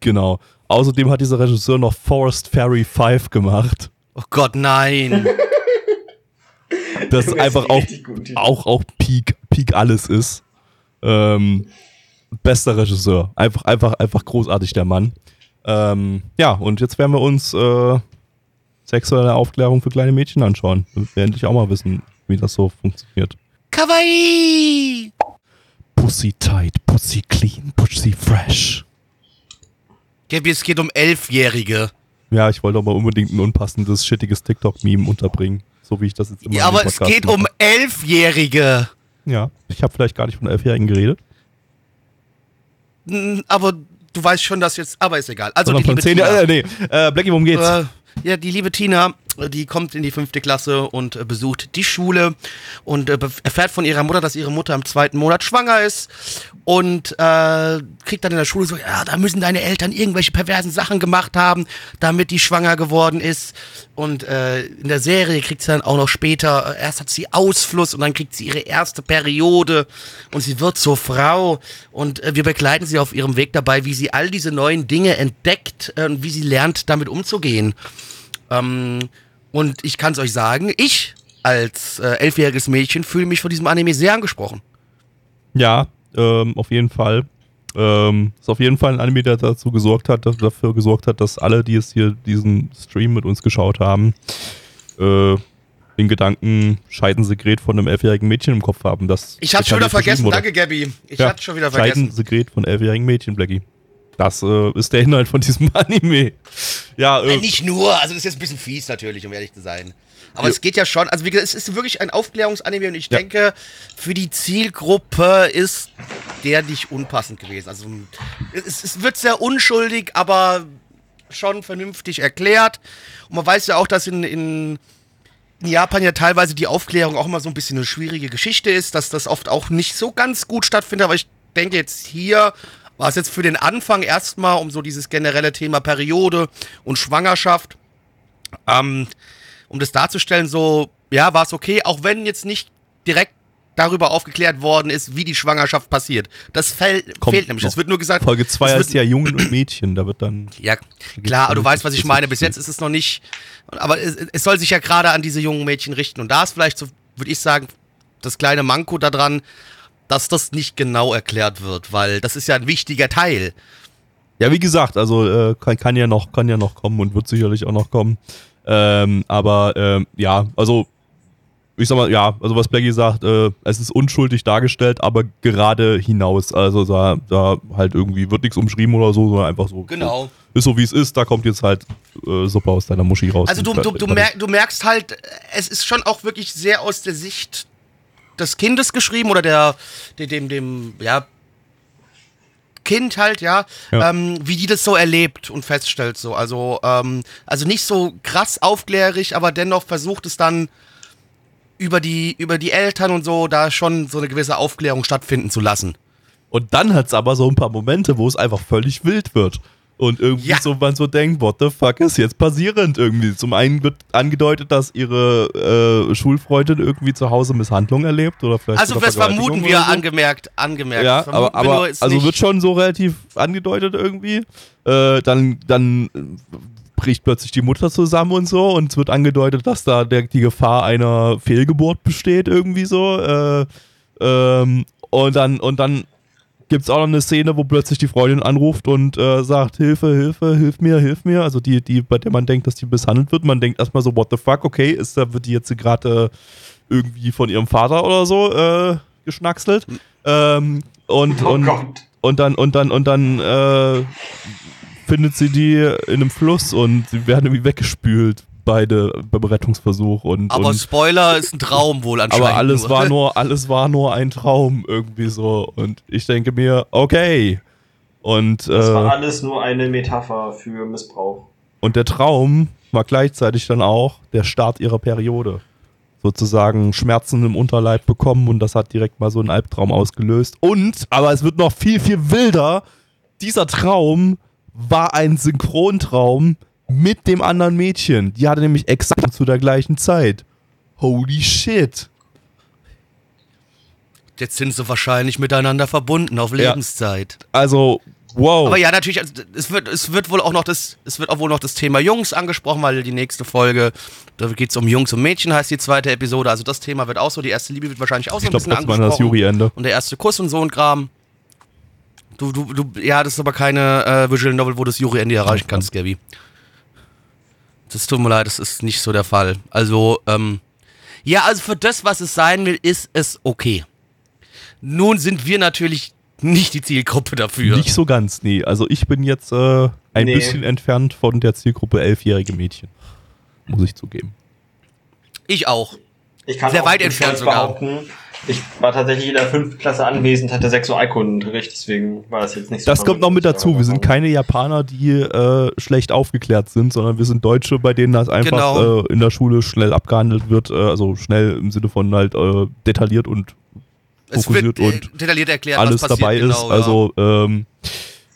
genau, außerdem hat dieser Regisseur noch Forest Fairy 5 gemacht. Oh Gott, nein. Das Du hast einfach auch, auch, auch Peak, Peak alles ist. Ähm, bester Regisseur. Einfach, einfach, einfach großartig, der Mann. Ähm, ja, und jetzt werden wir uns äh, sexuelle Aufklärung für kleine Mädchen anschauen. Damit wir endlich auch mal wissen, wie das so funktioniert. Kawaii! Pussy tight, pussy clean, pussy fresh. Gabi, es geht um Elfjährige. Ja, ich wollte aber unbedingt ein unpassendes, shittiges TikTok-Meme unterbringen. So wie ich das jetzt immer Ja, aber es geht mache. um Elfjährige. Ja, ich habe vielleicht gar nicht von Elfjährigen geredet. Aber du weißt schon, dass jetzt, aber ist egal. Also Sondern die von liebe 10 Tina. äh, nee, äh, Blackie, worum geht's? Äh, ja, die liebe Tina, die kommt in die fünfte Klasse und äh, besucht die Schule und äh, erfährt von ihrer Mutter, dass ihre Mutter im zweiten Monat schwanger ist und äh, kriegt dann in der Schule so, ja, da müssen deine Eltern irgendwelche perversen Sachen gemacht haben, damit die schwanger geworden ist. Und äh, in der Serie kriegt sie dann auch noch später, äh, erst hat sie Ausfluss und dann kriegt sie ihre erste Periode und sie wird zur Frau und äh, wir begleiten sie auf ihrem Weg dabei, wie sie all diese neuen Dinge entdeckt äh, und wie sie lernt, damit umzugehen. Ähm, und ich kann es euch sagen, ich als äh, elfjähriges Mädchen fühle mich von diesem Anime sehr angesprochen. Ja, ähm, auf jeden Fall. Ähm, ist auf jeden Fall ein Anime, der dazu gesorgt hat, dass, dafür gesorgt hat, dass alle, die es hier diesen Stream mit uns geschaut haben, äh, in Gedanken Scheidensekret von einem elfjährigen Mädchen im Kopf haben. Das Ich hatte schon wieder vergessen, wurde. danke Gabby. Ich Ja, hatte schon wieder vergessen. Scheidensekret von elfjährigen Mädchen, Blackie. Das äh, ist der Inhalt von diesem Anime. Ja, Äh, nicht nur, also das ist jetzt ein bisschen fies natürlich, um ehrlich zu sein. Aber Ja. es geht ja schon, also wie gesagt, es ist wirklich ein Aufklärungsanime und ich denke, für die Zielgruppe ist der nicht unpassend gewesen. Also es, es wird sehr unschuldig, aber schon vernünftig erklärt. Und man weiß ja auch, dass in, in, in Japan ja teilweise die Aufklärung auch immer so ein bisschen eine schwierige Geschichte ist, dass das oft auch nicht so ganz gut stattfindet. Aber ich denke jetzt hier war es jetzt für den Anfang erstmal um so dieses generelle Thema Periode und Schwangerschaft, ähm, um das darzustellen, so, ja, war es okay, auch wenn jetzt nicht direkt darüber aufgeklärt worden ist, wie die Schwangerschaft passiert. Das fäll, Kommt fehlt nämlich. Es wird nur gesagt. Folge 2 es heißt ja Jungen und Mädchen. Da wird dann. ja, klar, aber du weißt, was ich meine. Bis jetzt ist es noch nicht. Aber es, es soll sich ja gerade an diese jungen Mädchen richten. Und da ist vielleicht so, würde ich sagen, das kleine Manko daran, dass das nicht genau erklärt wird, weil das ist ja ein wichtiger Teil. Ja, wie gesagt, also äh, kann, kann ja noch, kann ja noch kommen und wird sicherlich auch noch kommen. Ähm, aber ähm, ja, also ich sag mal, ja, also was Blackie sagt, äh, es ist unschuldig dargestellt, aber gerade hinaus. Also da, da halt irgendwie wird nichts umschrieben oder so, sondern einfach so. Genau. Ist so wie es ist, da kommt jetzt halt äh, Suppe aus deiner Muschi raus. Also du, du, du merkst halt, es ist schon auch wirklich sehr aus der Sicht des Kindes geschrieben oder der, dem, dem, dem ja, Kind halt, ja, Ja. Ähm, wie die das so erlebt und feststellt so. Also, ähm, also nicht so krass aufklärig, aber dennoch versucht es dann über die, über die Eltern und so da schon so eine gewisse Aufklärung stattfinden zu lassen. Und dann hat's aber so ein paar Momente, wo es einfach völlig wild wird. Und irgendwie Ja. so man so denkt, what the fuck ist jetzt passierend irgendwie. Zum einen wird angedeutet, dass ihre äh, Schulfreundin irgendwie zu Hause Misshandlung erlebt oder vielleicht Also das vermuten wir so. angemerkt, angemerkt. Ja, Vermuten aber, aber also nicht- wird schon so relativ angedeutet irgendwie. Äh, dann dann bricht plötzlich die Mutter zusammen und so und es wird angedeutet, dass da der, die Gefahr einer Fehlgeburt besteht irgendwie so. Äh, ähm, und dann und dann gibt's auch noch eine Szene, wo plötzlich die Freundin anruft und äh, sagt, Hilfe, Hilfe, hilf mir, hilf mir. Also die, die, bei der man denkt, dass die misshandelt wird. Man denkt erstmal so, what the fuck, okay, ist da, wird die jetzt gerade äh, irgendwie von ihrem Vater oder so äh, geschnackselt. Ähm, und, Oh und, Gott. und dann, und dann, und dann äh, findet sie die in einem Fluss und sie werden irgendwie weggespült, beide beim Rettungsversuch. Und, aber und Spoiler ist ein Traum wohl anscheinend. aber alles war nur, alles war nur ein Traum irgendwie so. Und ich denke mir, okay. Und, Das war äh, alles nur eine Metapher für Missbrauch. und der Traum war gleichzeitig dann auch der Start ihrer Periode. Sozusagen Schmerzen im Unterleib bekommen und das hat direkt mal so einen Albtraum ausgelöst. Und, aber es wird noch viel, viel wilder. Dieser Traum war ein Synchrontraum mit dem anderen Mädchen. Die hatte nämlich exakt zu der gleichen Zeit. Holy shit. Jetzt sind sie wahrscheinlich miteinander verbunden auf Ja. Lebenszeit. Also, wow. Aber ja, natürlich, also, es wird, es wird wohl auch noch das, es wird auch wohl noch das Thema Jungs angesprochen, weil die nächste Folge, da geht es um Jungs und Mädchen, heißt die zweite Episode. Also das Thema wird auch so, die erste Liebe wird wahrscheinlich auch so ich ein glaube bisschen trotzdem an das angesprochen. Jury-Ende. Und der erste Kuss und so ein Kram. Du, du, du, ja, das ist aber keine äh, Visual Novel, wo du das Jury-Ende erreichen kannst, Gabby. Das tut mir leid, das ist nicht so der Fall. Also, ähm, ja, also für das, was es sein will, ist es okay. Nun sind wir natürlich nicht die Zielgruppe dafür. Nicht so ganz, nee. Also ich bin jetzt äh, ein Nee. bisschen entfernt von der Zielgruppe elfjährige Mädchen. Muss ich zugeben. Ich auch. Ich kann Sehr auch weit entfernt sogar. behaupten, Ich war tatsächlich in der fünften Klasse anwesend, hatte Sexualkundenunterricht, deswegen war das jetzt nicht so. Das kommt noch mit dazu. Wir sind keine Japaner, die äh, schlecht aufgeklärt sind, sondern wir sind Deutsche, bei denen das einfach Genau. äh, in der Schule schnell abgehandelt wird. Äh, also schnell im Sinne von halt äh, detailliert und Es wird fokussiert und detailliert erklärt, alles was passiert. dabei genau, ist. Also ähm,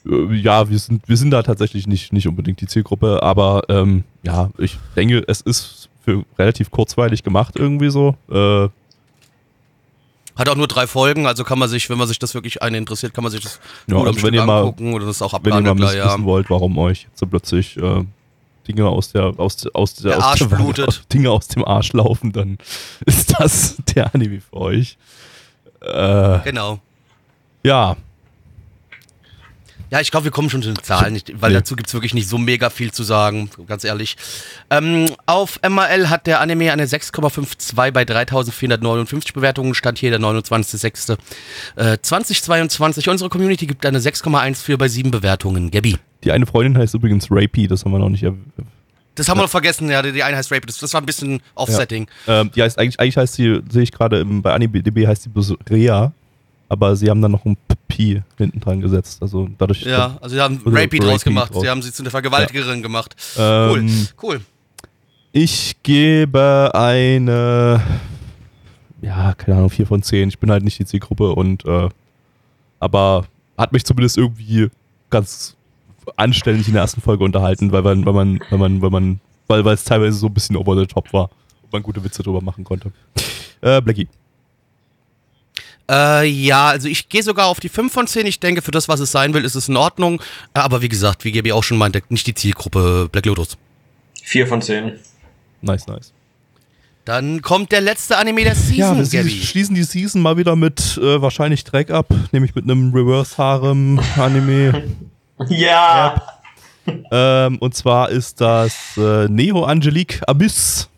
äh, ja, wir sind, wir sind da tatsächlich nicht, nicht unbedingt die Zielgruppe, aber ähm, ja, ich denke, es ist für relativ kurzweilig gemacht irgendwie so. Äh, Hat auch nur drei Folgen, also kann man sich, wenn man sich das wirklich einen interessiert, kann man sich das Ja, gut also wenn ihr mal- angucken oder das auch wenn ihr mal wissen ja. wollt, warum euch jetzt so plötzlich äh, Dinge aus der aus, aus der, Der aus Arsch der blutet. Dinge aus dem Arsch laufen, dann ist das der Anime für euch. Äh, Genau. ja, Ja, ich glaube, wir kommen schon zu den Zahlen, nicht, weil Nee. dazu gibt's wirklich nicht so mega viel zu sagen, ganz ehrlich. Ähm, auf MRL hat der Anime eine 6,52 bei 3459 Bewertungen, stand hier der 29.06.2022. Unsere Community gibt eine 6,14 bei 7 Bewertungen. Gabby. die eine Freundin heißt übrigens Rapey, das haben wir noch nicht erwähnt. Das haben wir noch vergessen, ja, die, eine heißt Rape, das, das war ein bisschen Offsetting. Ähm, die heißt eigentlich, eigentlich heißt sie, sehe ich gerade bei AnimeDB heißt sie bloß Rea, aber sie haben dann noch ein P hinten dran gesetzt. Also dadurch. Ja, also sie haben Rapey draus gemacht, draus. sie haben sie zu einer Vergewaltigerin gemacht. Cool, Ähm, cool. Ich gebe eine, ja, keine Ahnung, 4 von 10. Ich bin halt nicht die Zielgruppe und, äh, aber hat mich zumindest irgendwie ganz anständig in der ersten Folge unterhalten, weil man, weil man, weil man, weil man, weil, weil es teilweise so ein bisschen over the top war und man gute Witze drüber machen konnte. Äh, Blackie. Äh, ja, also ich gehe sogar auf die 5 von 10. Ich denke, für das, was es sein will, ist es in Ordnung. Äh, Aber wie gesagt, wie Gabi auch schon meinte, nicht die Zielgruppe Black Lotus. Vier von zehn. Nice, nice. Dann kommt der letzte Anime der Ja, Season, wir Gabi. schließen die Season mal wieder mit äh, wahrscheinlich Dreck ab, nämlich mit einem Reverse-Harem-Anime. Ja. Ähm, und zwar ist das äh, Neo Angelique Abyss.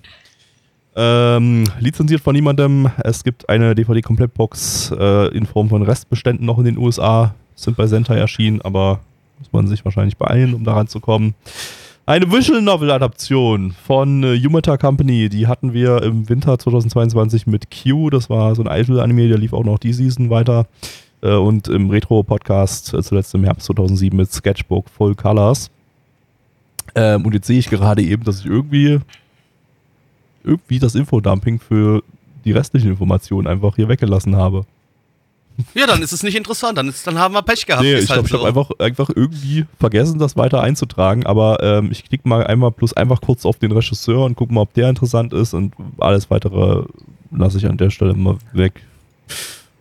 Ähm, lizenziert von niemandem. Es gibt eine DVD-Komplettbox äh, in Form von Restbeständen noch in den USA. Sind bei Sentai erschienen, aber muss man sich wahrscheinlich beeilen, um daran zu kommen. Eine Visual Novel Adaption von äh, Yumata Company, die hatten wir im Winter 2022 mit Q, das war so ein Idol-Anime, der lief auch noch die Season weiter. Äh, und im Retro-Podcast äh, zuletzt im Herbst 2007 mit Sketchbook Full Colors. Ähm, und jetzt sehe ich gerade eben, dass ich irgendwie irgendwie das Infodumping für die restlichen Informationen einfach hier weggelassen habe. Ja, dann ist es nicht interessant. Dann, ist, dann haben wir Pech gehabt. Nee, ich halt ich so. habe einfach, einfach irgendwie vergessen, das weiter einzutragen, aber ähm, ich klicke mal einmal plus einfach kurz auf den Regisseur und gucke mal, ob der interessant ist und alles weitere lasse ich an der Stelle mal weg.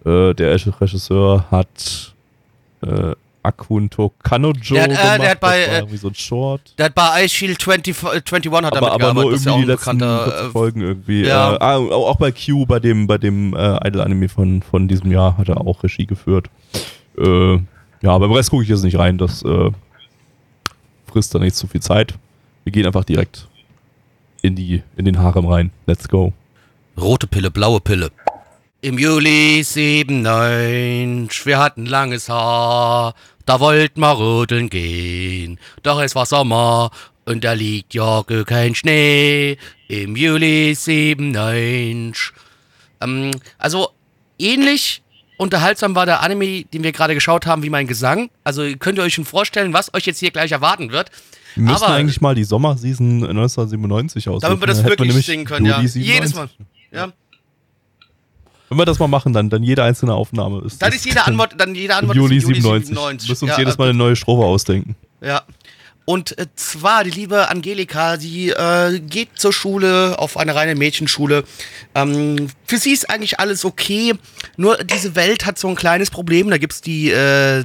Äh, der Regisseur hat äh, Akunto Kanojo Der hat, äh, der gemacht, hat bei, das äh, irgendwie so ein Short. Der hat bei Ice Shield 20, äh, 21 hat er aber, aber nur mitgearbeitet. Ja irgendwie die letzten bekannter. 40 Äh, Folgen irgendwie. ja. Äh, ah, auch bei Q, bei dem, bei dem äh, Idol-Anime von, von diesem Jahr, hat er auch Regie geführt. Äh, ja, beim Rest gucke ich jetzt nicht rein, das äh, frisst da nicht zu viel Zeit. Wir gehen einfach direkt in, die, in den Harem rein. Let's go. rote Pille, blaue Pille. Im Juli 97, wir hatten langes Haar, da wollten wir rodeln gehen. Doch es war Sommer und da liegt ja kein Schnee. Im Juli 97. Ähm, also ähnlich unterhaltsam war der Anime, den wir gerade geschaut haben, wie mein Gesang. Also könnt ihr euch schon vorstellen, was euch jetzt hier gleich erwarten wird. Wir müssen Aber- eigentlich mal die Sommerseason 1997 aussuchen. Damit wir das wirklich singen können, ja. Juli 97. Jedes Mal. Ja. Wenn wir das mal machen, dann, dann jede einzelne Aufnahme ist. Dann ist jede Antwort, dann jede Antwort Juli ist im 97. 97. Wir müssen uns Ja, jedes Mal eine neue Strophe ausdenken. Ja. Und äh, zwar die liebe Angelika, die äh, geht zur Schule, auf eine reine Mädchenschule. Ähm, für sie ist eigentlich alles okay, nur diese Welt hat so ein kleines Problem. Da gibt's die äh,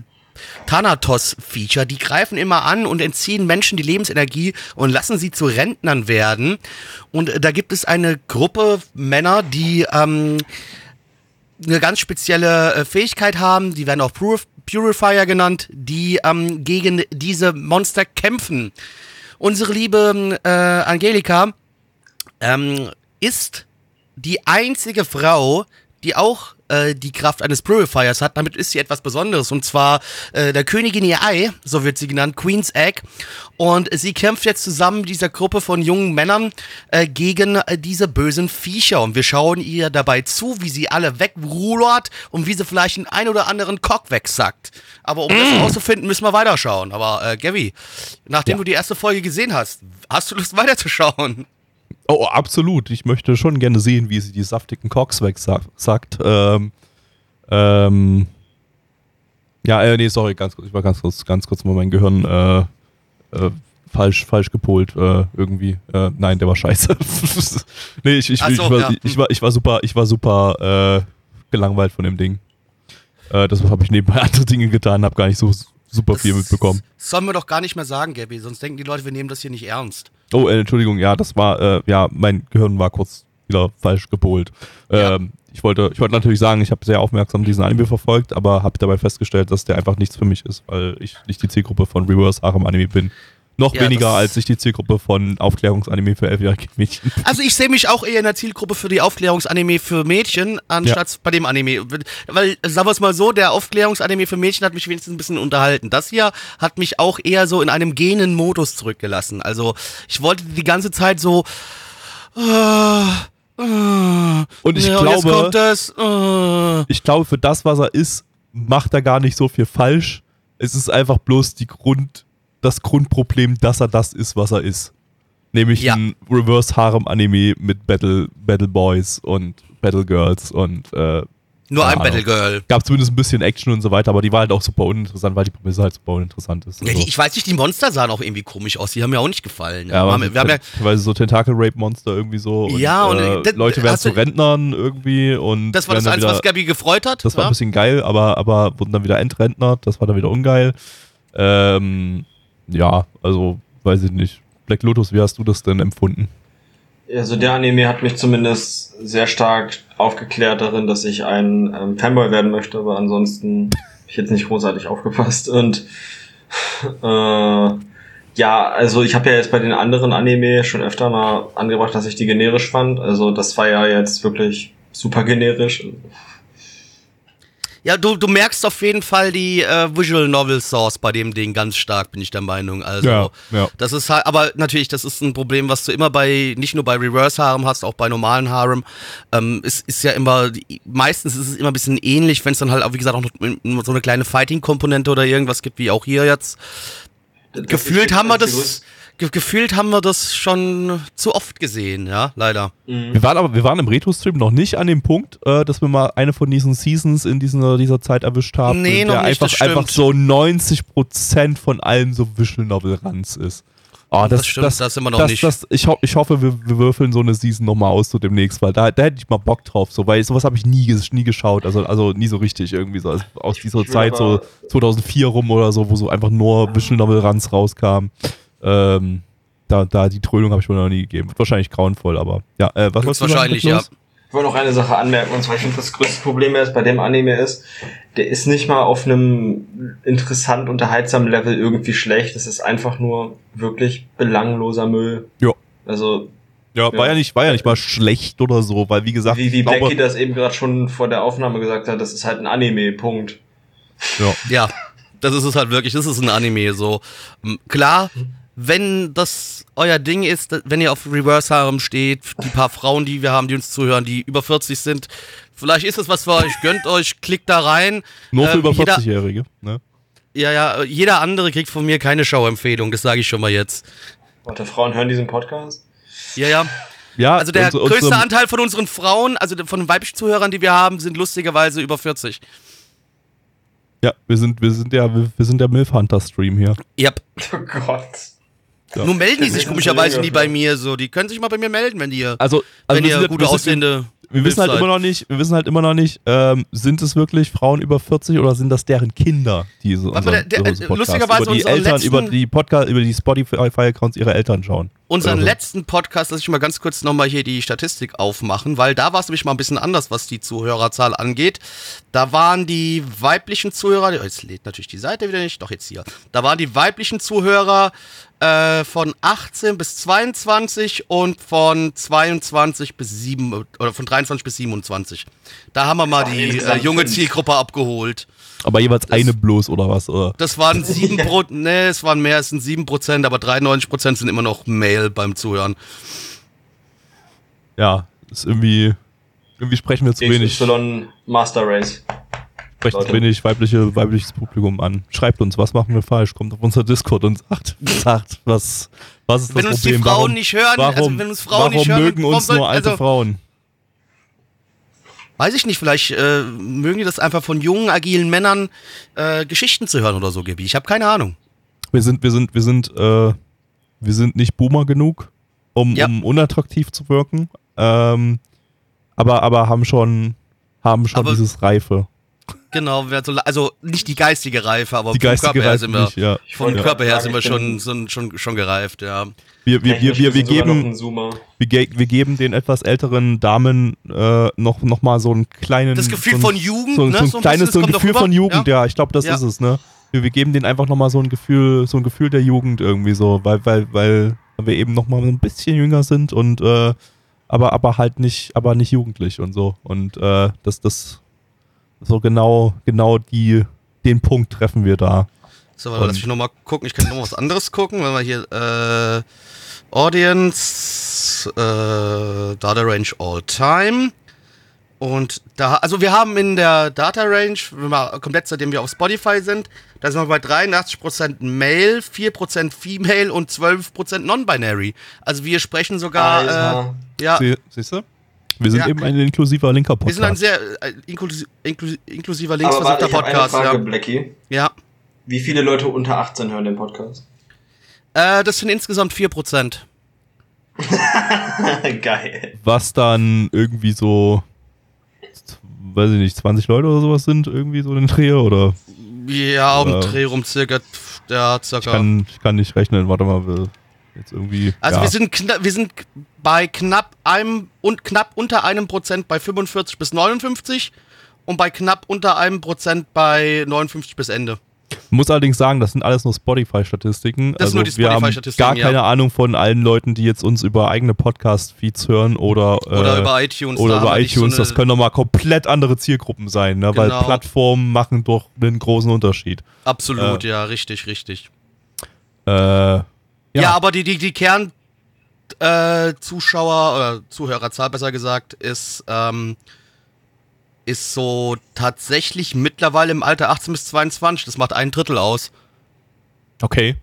Thanatos-Feature, die greifen immer an und entziehen Menschen die Lebensenergie und lassen sie zu Rentnern werden. Und äh, da gibt es eine Gruppe Männer, die ähm, eine ganz spezielle äh, Fähigkeit haben, die werden auch Purif Purifier genannt, die ähm, gegen diese Monster kämpfen. Unsere liebe äh, Angelika ähm, ist die einzige Frau, die auch äh, die Kraft eines Purifiers hat. Damit ist sie etwas Besonderes. Und zwar äh, der Königin ihr Ei, so wird sie genannt, Queen's Egg. Und sie kämpft jetzt zusammen mit dieser Gruppe von jungen Männern äh, gegen äh, diese bösen Viecher. Und wir schauen ihr dabei zu, wie sie alle wegrudert und wie sie vielleicht den ein oder anderen Cock wegsackt. Aber um das herauszufinden, müssen wir weiterschauen. Aber äh, Gabby, nachdem Ja. du die erste Folge gesehen hast, hast du Lust weiterzuschauen? Oh, absolut. Ich möchte schon gerne sehen, wie sie die saftigen Cocks wegsackt. Ähm, ähm, ja, äh, nee, sorry, ganz kurz. Ich war ganz kurz, ganz kurz mal mein Gehirn äh, äh, falsch, falsch gepolt äh, irgendwie. Äh, nein, der war scheiße. nee, ich, ich, Ach ich, so, war, ja. ich, war, ich war super, ich war super äh, gelangweilt von dem Ding. Äh, deshalb habe ich nebenbei andere Dinge getan, habe gar nicht so super viel mitbekommen. Das sollen wir doch gar nicht mehr sagen, Gabby, sonst denken die Leute, wir nehmen das hier nicht ernst. Oh, äh, Entschuldigung, ja, das war, äh, ja, mein Gehirn war kurz wieder falsch gepolt. Ja. Ähm, ich wollte, ich wollte natürlich sagen, ich habe sehr aufmerksam diesen Anime verfolgt, aber habe dabei festgestellt, dass der einfach nichts für mich ist, weil ich nicht die Zielgruppe von Reverse Harem Anime bin. Noch Ja, weniger als ich die Zielgruppe von Aufklärungsanime für elfjährige Mädchen. Also ich sehe mich auch eher in der Zielgruppe für die Aufklärungsanime für Mädchen, anstatt bei dem Anime. Weil, sagen wir es mal so, der Aufklärungsanime für Mädchen hat mich wenigstens ein bisschen unterhalten. Das hier hat mich auch eher so in einem genen Modus zurückgelassen. Also ich wollte die ganze Zeit so... Äh, äh, Und ich ja, glaube- das... Äh, Ich glaube, für das, was er ist, macht er gar nicht so viel falsch. Es ist einfach bloß die Grund, das Grundproblem, dass er das ist, was er ist. Nämlich Ja. ein Reverse Harem Anime mit Battle, Battle Boys und Battle Girls und äh, nur ein Ahnung. Battle Girl. gab zumindest ein bisschen Action und so weiter, aber die war halt auch super uninteressant, weil die Prämisse halt super uninteressant ist. Ja, Also, die, ich weiß nicht, die Monster sahen auch irgendwie komisch aus. Die haben mir auch nicht gefallen. ja, aber wir haben, wir haben ja, weil so Tentakel-Rape-Monster irgendwie so. Ja, und, äh, das- Leute werden zu Rentnern irgendwie und. das war das wieder, was Gabby gefreut hat. Das war ja? ein bisschen geil, aber, aber wurden dann wieder entrentnert. Das war dann wieder ungeil. Ähm, ja, also weiß ich nicht. Black Lotus, wie hast du das denn empfunden? Also der Anime hat mich zumindest sehr stark aufgeklärt darin, dass ich ein ähm, Fanboy werden möchte, aber ansonsten ich jetzt nicht großartig aufgepasst. Und äh, ja, also ich habe ja jetzt bei den anderen Anime schon öfter mal angebracht, dass ich die generisch fand. Also das war ja jetzt wirklich super generisch. Ja, du, du merkst auf jeden Fall die äh, Visual Novel Source bei dem Ding ganz stark, bin ich der Meinung. Also, Ja, ja. das ist halt, aber natürlich, das ist ein Problem, was du immer bei, nicht nur bei Reverse Harem hast, auch bei normalen Harem. Ähm, es ist ja immer, meistens ist es immer ein bisschen ähnlich, wenn es dann halt auch, wie gesagt, auch noch so eine kleine Fighting-Komponente oder irgendwas gibt, wie auch hier jetzt. Gefühlt haben wir das, ge gefühlt haben wir das schon zu oft gesehen, ja, leider. Wir waren aber, wir waren im Retro-Stream noch nicht an dem Punkt, äh, dass wir mal eine von diesen Seasons in dieser, dieser Zeit erwischt haben, Nee, der nicht, einfach, das einfach so 90% von allem so Visual Novel Ranz ist. Oh, das, Das stimmt, das sind wir noch das, nicht. Das, ich, ho ich hoffe, wir, wir würfeln so eine Season nochmal aus so demnächst, weil da, da hätte ich mal Bock drauf, so, weil sowas habe ich nie, nie geschaut, also, also nie so richtig irgendwie so. Also aus dieser Zeit, so aber- 2004 rum oder so, wo so einfach nur Visual Novel Ranz rauskam. Ähm, da, da die Trödung habe ich mir noch nie gegeben. Wird wahrscheinlich grauenvoll, aber ja, äh, was sagen, Wahrscheinlich, ja. Ich wollte noch eine Sache anmerken, und zwar, ich finde, das größte Problem jetzt bei dem Anime ist, der ist nicht mal auf einem interessant, unterhaltsamen Level irgendwie schlecht. Es ist einfach nur wirklich belangloser Müll. Ja. Also, Ja, war Ja. ja nicht, war ja nicht mal schlecht oder so, weil wie gesagt, wie, wie glaube, Becky das eben gerade schon vor der Aufnahme gesagt hat, das ist halt ein Anime, Punkt. ja, Ja, das ist es halt wirklich. Das ist ein Anime so. Klar, wenn das euer Ding ist, wenn ihr auf Reverse Harem steht, die paar Frauen, die wir haben, die uns zuhören, die über 40 sind, vielleicht ist es was für euch. Gönnt euch, klickt da rein. nur für Ähm, über jeder- 40-Jährige. Ne? Ja, ja, jeder andere kriegt von mir keine Schauempfehlung. Das sage ich schon mal jetzt. Warte, Frauen hören diesen Podcast? Ja, ja. Ja, Also der unsere- größte unsere- Anteil von unseren Frauen, also von den weiblichen Zuhörern, die wir haben, sind lustigerweise über 40. Ja, wir sind, wir sind ja, wir, wir sind der Milf Hunter Stream hier. Yep. Oh Gott. Ja. Nur melden die sich komischerweise nie bei mir so. Die können sich mal bei mir melden, wenn die, Also, also wenn wir ihr gute aussehende. wir wissen halt immer noch nicht, wir wissen halt immer noch nicht, ähm, sind es wirklich Frauen über 40 oder sind das deren Kinder, die so der- der- lustigerweise über die unseren Eltern, letzten- über die Podcast, über die Spotify-Accounts ihrer Eltern schauen. Unseren so. letzten Podcast, lass ich mal ganz kurz nochmal hier die Statistik aufmachen, weil da war es nämlich mal ein bisschen anders, was die Zuhörerzahl angeht. Da waren die weiblichen Zuhörer, oh, jetzt lädt natürlich die Seite wieder nicht, doch jetzt hier. Da waren die weiblichen Zuhörer äh, von 18 bis 22 und von 22 bis 7 oder von 23 bis 27. Da haben wir mal die äh, junge. Zielgruppe abgeholt. Aber jeweils eine bloß oder was? Oder? Das waren 7 Pro, nee, es waren mehr, es sind 7 Prozent, aber 93 Prozent sind immer noch Male beim Zuhören. Ja, ist irgendwie. Irgendwie sprechen wir zu wenig, XY Master Race. Leute. wenig weibliche, weibliches Publikum an. Schreibt uns, was machen wir falsch? Kommt auf unser Discord und sagt, sagt was, was ist das Wenn uns die Problem? Frauen warum, nicht hören, warum, also wenn uns Frauen warum nicht hören, mögen uns soll- nur alte also- Frauen? Weiß ich nicht, vielleicht äh, mögen die das einfach von jungen, agilen Männern äh, Geschichten zu hören oder so, Gabi. Ich habe keine Ahnung. Wir sind, wir sind, wir sind, äh, wir sind nicht Boomer genug, um, Ja. um unattraktiv zu wirken. Ähm, aber, aber haben schon, haben schon Aber- dieses Reife. Genau, also nicht die geistige Reife, aber Die vom geistige Körper her Reife sind wir, nicht, ja. vom wollte Körper her sind wir schon, ich schon, schon, gereift, ja. Wir, wir, wir, wir, wir, sind geben, wir, ge wir geben den etwas älteren Damen äh, noch, noch mal so einen kleinen... Das Gefühl so ein, von Jugend, so, ne? So ein So ein kleines so ein Gefühl von Jugend, Ja. ja, ich glaube, das Ja. ist es, ne? Wir, wir geben denen einfach noch mal so ein Gefühl, so ein Gefühl der Jugend irgendwie so, weil, weil, weil wir eben noch mal ein bisschen jünger sind und äh, aber, aber halt nicht, aber nicht jugendlich und so. Und äh, das, das so genau, genau die, den Punkt treffen wir da. So, warte, lass mich nochmal gucken. Ich kann noch was anderes gucken, wenn wir hier äh, Audience, äh, Data Range All Time. Und da, also wir haben in der Data Range, wenn wir komplett seitdem wir auf Spotify sind, da sind wir bei 83% Male, 4% Female und 12% Non-Binary. Also wir sprechen sogar, äh, ja, Sie, siehst du? Wir sind Ja. eben ein inklusiver linker wir sind ein Podcast. sehr äh, inklusi inklusi inklusiver linksversiffter ich habe eine Podcast. Frage, Ja. Blackie. ja. Wie viele Leute unter 18 hören den Podcast? Äh, das sind insgesamt 4%. Geil. Was dann irgendwie so, weiß ich nicht, 20 Leute oder sowas sind, irgendwie so in den Dreh oder Ja, um Ja. Dreh rum circa, ja, ich circa. kann, ich kann nicht rechnen, warte mal, jetzt irgendwie. also ja. wir sind wir sind bei knapp einem und knapp unter einem Prozent bei 45 bis 59 und bei knapp unter einem Prozent bei 59 bis Ende. muss allerdings sagen, das sind alles nur Spotify-Statistiken. Das sind also nur die wir haben Spotify-Statistiken, gar ja. keine Ahnung von allen Leuten, die jetzt uns über eigene Podcast-Feeds hören oder, Oder äh, über iTunes. oder da über iTunes. so das können nochmal komplett andere Zielgruppen sein, ne? weil Genau. Plattformen machen doch einen großen Unterschied. Absolut, äh, ja, richtig, richtig. Äh, ja. Ja, aber die, die, die Kern äh, Zuschauer oder Zuhörerzahl besser gesagt ist, ähm, ist so tatsächlich mittlerweile im Alter 18 bis 22. Das macht ein Drittel aus. okay.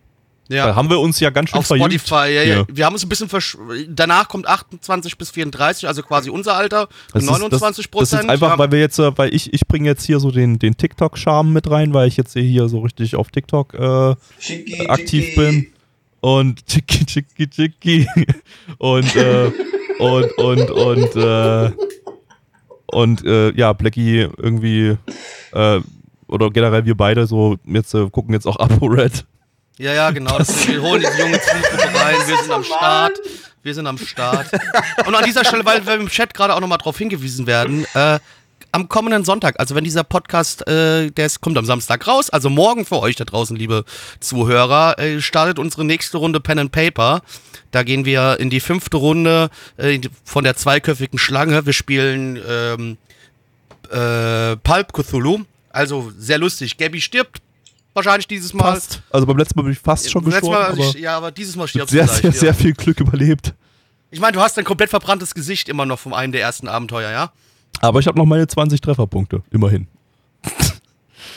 Ja. Da haben wir uns ja ganz schön Auf verjüngt Spotify, ja, ja. Wir haben uns ein bisschen versch Danach kommt 28 bis 34, also quasi unser Alter. Das ist- 29 Das, das Prozent. ist einfach, ja. weil wir jetzt, äh, weil ich, ich bringe jetzt hier so den, den TikTok-Charme mit rein, weil ich jetzt hier so richtig auf TikTok äh, Schicki, aktiv schicki. bin. Und tschicki, tschicki, tschicki. Und, äh, und, und, und, äh, und, äh, ja, Blackie irgendwie, äh, oder generell wir beide so, jetzt äh, gucken jetzt auch ApoRed. ja, ja, genau. Das, wir holen die junge Zielgruppe rein. Wir sind am Start. Wir sind am Start. Und an dieser Stelle, weil wir im Chat gerade auch nochmal drauf hingewiesen werden, äh, am kommenden Sonntag, also wenn dieser Podcast, äh, der ist, kommt am Samstag raus, also morgen für euch da draußen, liebe Zuhörer, äh, startet unsere nächste Runde Pen and Paper. Da gehen wir in die fünfte Runde äh, von der zweiköpfigen Schlange. Wir spielen ähm, äh, Pulp Cthulhu. Also sehr lustig. Gabby stirbt wahrscheinlich dieses Mal. Fast. Also beim letzten Mal bin ich fast schon gestorben, Mal, aber ja, aber dieses Mal mit stirbst sehr, du sehr, ja. sehr viel Glück überlebt. Ich meine, du hast ein komplett verbranntes Gesicht immer noch von einem der ersten Abenteuer, ja? Aber ich habe noch meine 20 Trefferpunkte, immerhin.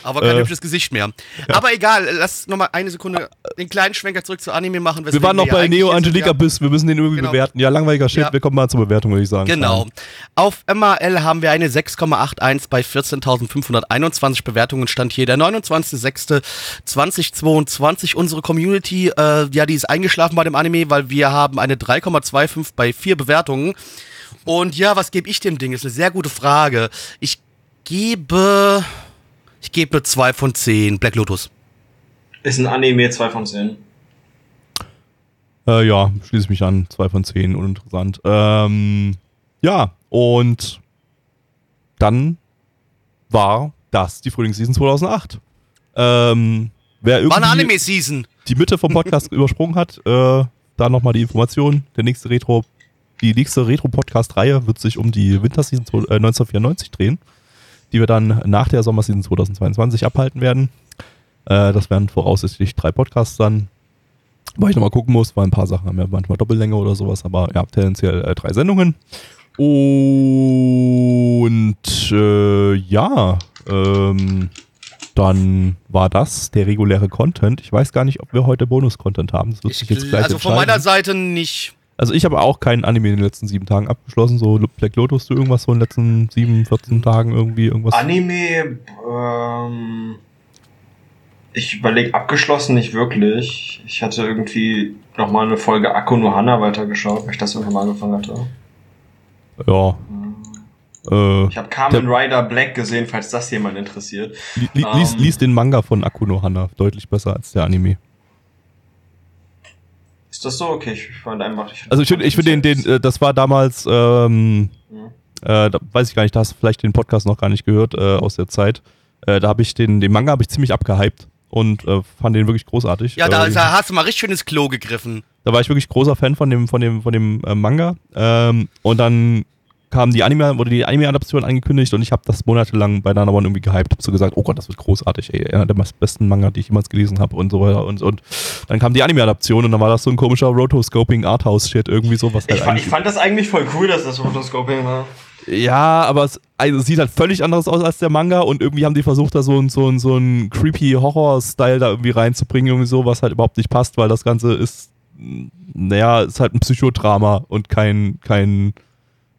Aber kein Äh, hübsches Gesicht mehr. Aber egal, lass nochmal eine Sekunde den kleinen Schwenker zurück zu Anime machen. Wir waren noch weswegen bei ja Neo Angelica ja. Biss, wir müssen den irgendwie Genau. bewerten. Ja, langweiliger Shit, Ja. wir kommen mal zur Bewertung, würde ich sagen. Genau. Auf MAL haben wir eine 6,81 bei 14.521 Bewertungen. Stand hier der 29.06.2022. Unsere Community, äh, ja, die ist eingeschlafen bei dem Anime, weil wir haben eine 3,25 bei vier Bewertungen. Und ja, was gebe ich dem Ding? Ist eine sehr gute Frage. Ich gebe, ich gebe zwei von zehn. Black Lotus. Ist ein Anime 2 von 10. Äh, ja, schließe ich mich an. Zwei von zehn, uninteressant. Ähm, ja, und dann war das die Frühlingsseason 2008. Ähm, wer irgendwie, War eine Anime-Season. die Mitte vom Podcast übersprungen hat, äh, da nochmal die Information. Der nächste Retro, die nächste Retro-Podcast-Reihe wird sich um die Winterseason zwo- äh, 1994 drehen, die wir dann nach der Sommerseason 2022 abhalten werden. Äh, das werden voraussichtlich drei Podcasts dann. Weil ich nochmal gucken muss, weil ein paar Sachen haben ja manchmal Doppellänge oder sowas, aber ja, tendenziell äh, drei Sendungen. Und äh, ja, ähm, dann war das der reguläre Content. Ich weiß gar nicht, ob wir heute Bonus-Content haben. Das wird sich jetzt Ich, gleich also von meiner Seite nicht. Also ich habe auch keinen Anime in den letzten sieben Tagen abgeschlossen. So Black Lotus, du irgendwas so in den letzten sieben, 14 Tagen irgendwie irgendwas. Anime, ähm, ich überlege, abgeschlossen nicht wirklich. Ich hatte irgendwie noch mal eine Folge Akku no Hana weitergeschaut, weil ich das irgendwann mal angefangen hatte. Ja. Äh, Ich habe Kamen Rider Black gesehen, falls das jemand interessiert. li li lies, Ähm. lies den Manga von Akuno Hana. Deutlich besser als der Anime. Ist das so? Okay, ich fand einfach. Ich Also ich finde, ich finde den, den, äh, das war damals, ähm, Mhm. äh, da weiß ich gar nicht, da hast du vielleicht den Podcast noch gar nicht gehört äh, aus der Zeit. Äh, da habe ich den, den Manga habe ich ziemlich abgehypt und äh, fand den wirklich großartig. Ja, da, da hast du mal richtig schön ins Klo gegriffen. da war ich wirklich großer Fan von dem, von dem, von dem äh, Manga. Ähm, und dann kam die Anime, wurde die Anime-Adaption angekündigt und ich habe das monatelang bei Nanamon irgendwie gehypt. Hab so gesagt, oh Gott, das wird großartig, ey, einer der besten Manga, die ich jemals gelesen habe und so weiter. Und, und dann kam die Anime-Adaption und dann war das so ein komischer Rotoscoping Arthouse-Shit, irgendwie so, was halt Ich, fand, ich fand das eigentlich voll cool, dass das Rotoscoping war. ja, aber es, also es sieht halt völlig anders aus als der Manga und irgendwie haben die versucht, da so ein, so ein, so ein creepy Horror-Style da irgendwie reinzubringen, irgendwie so, was halt überhaupt nicht passt, weil das Ganze ist, naja, ist halt ein Psychodrama und kein, kein,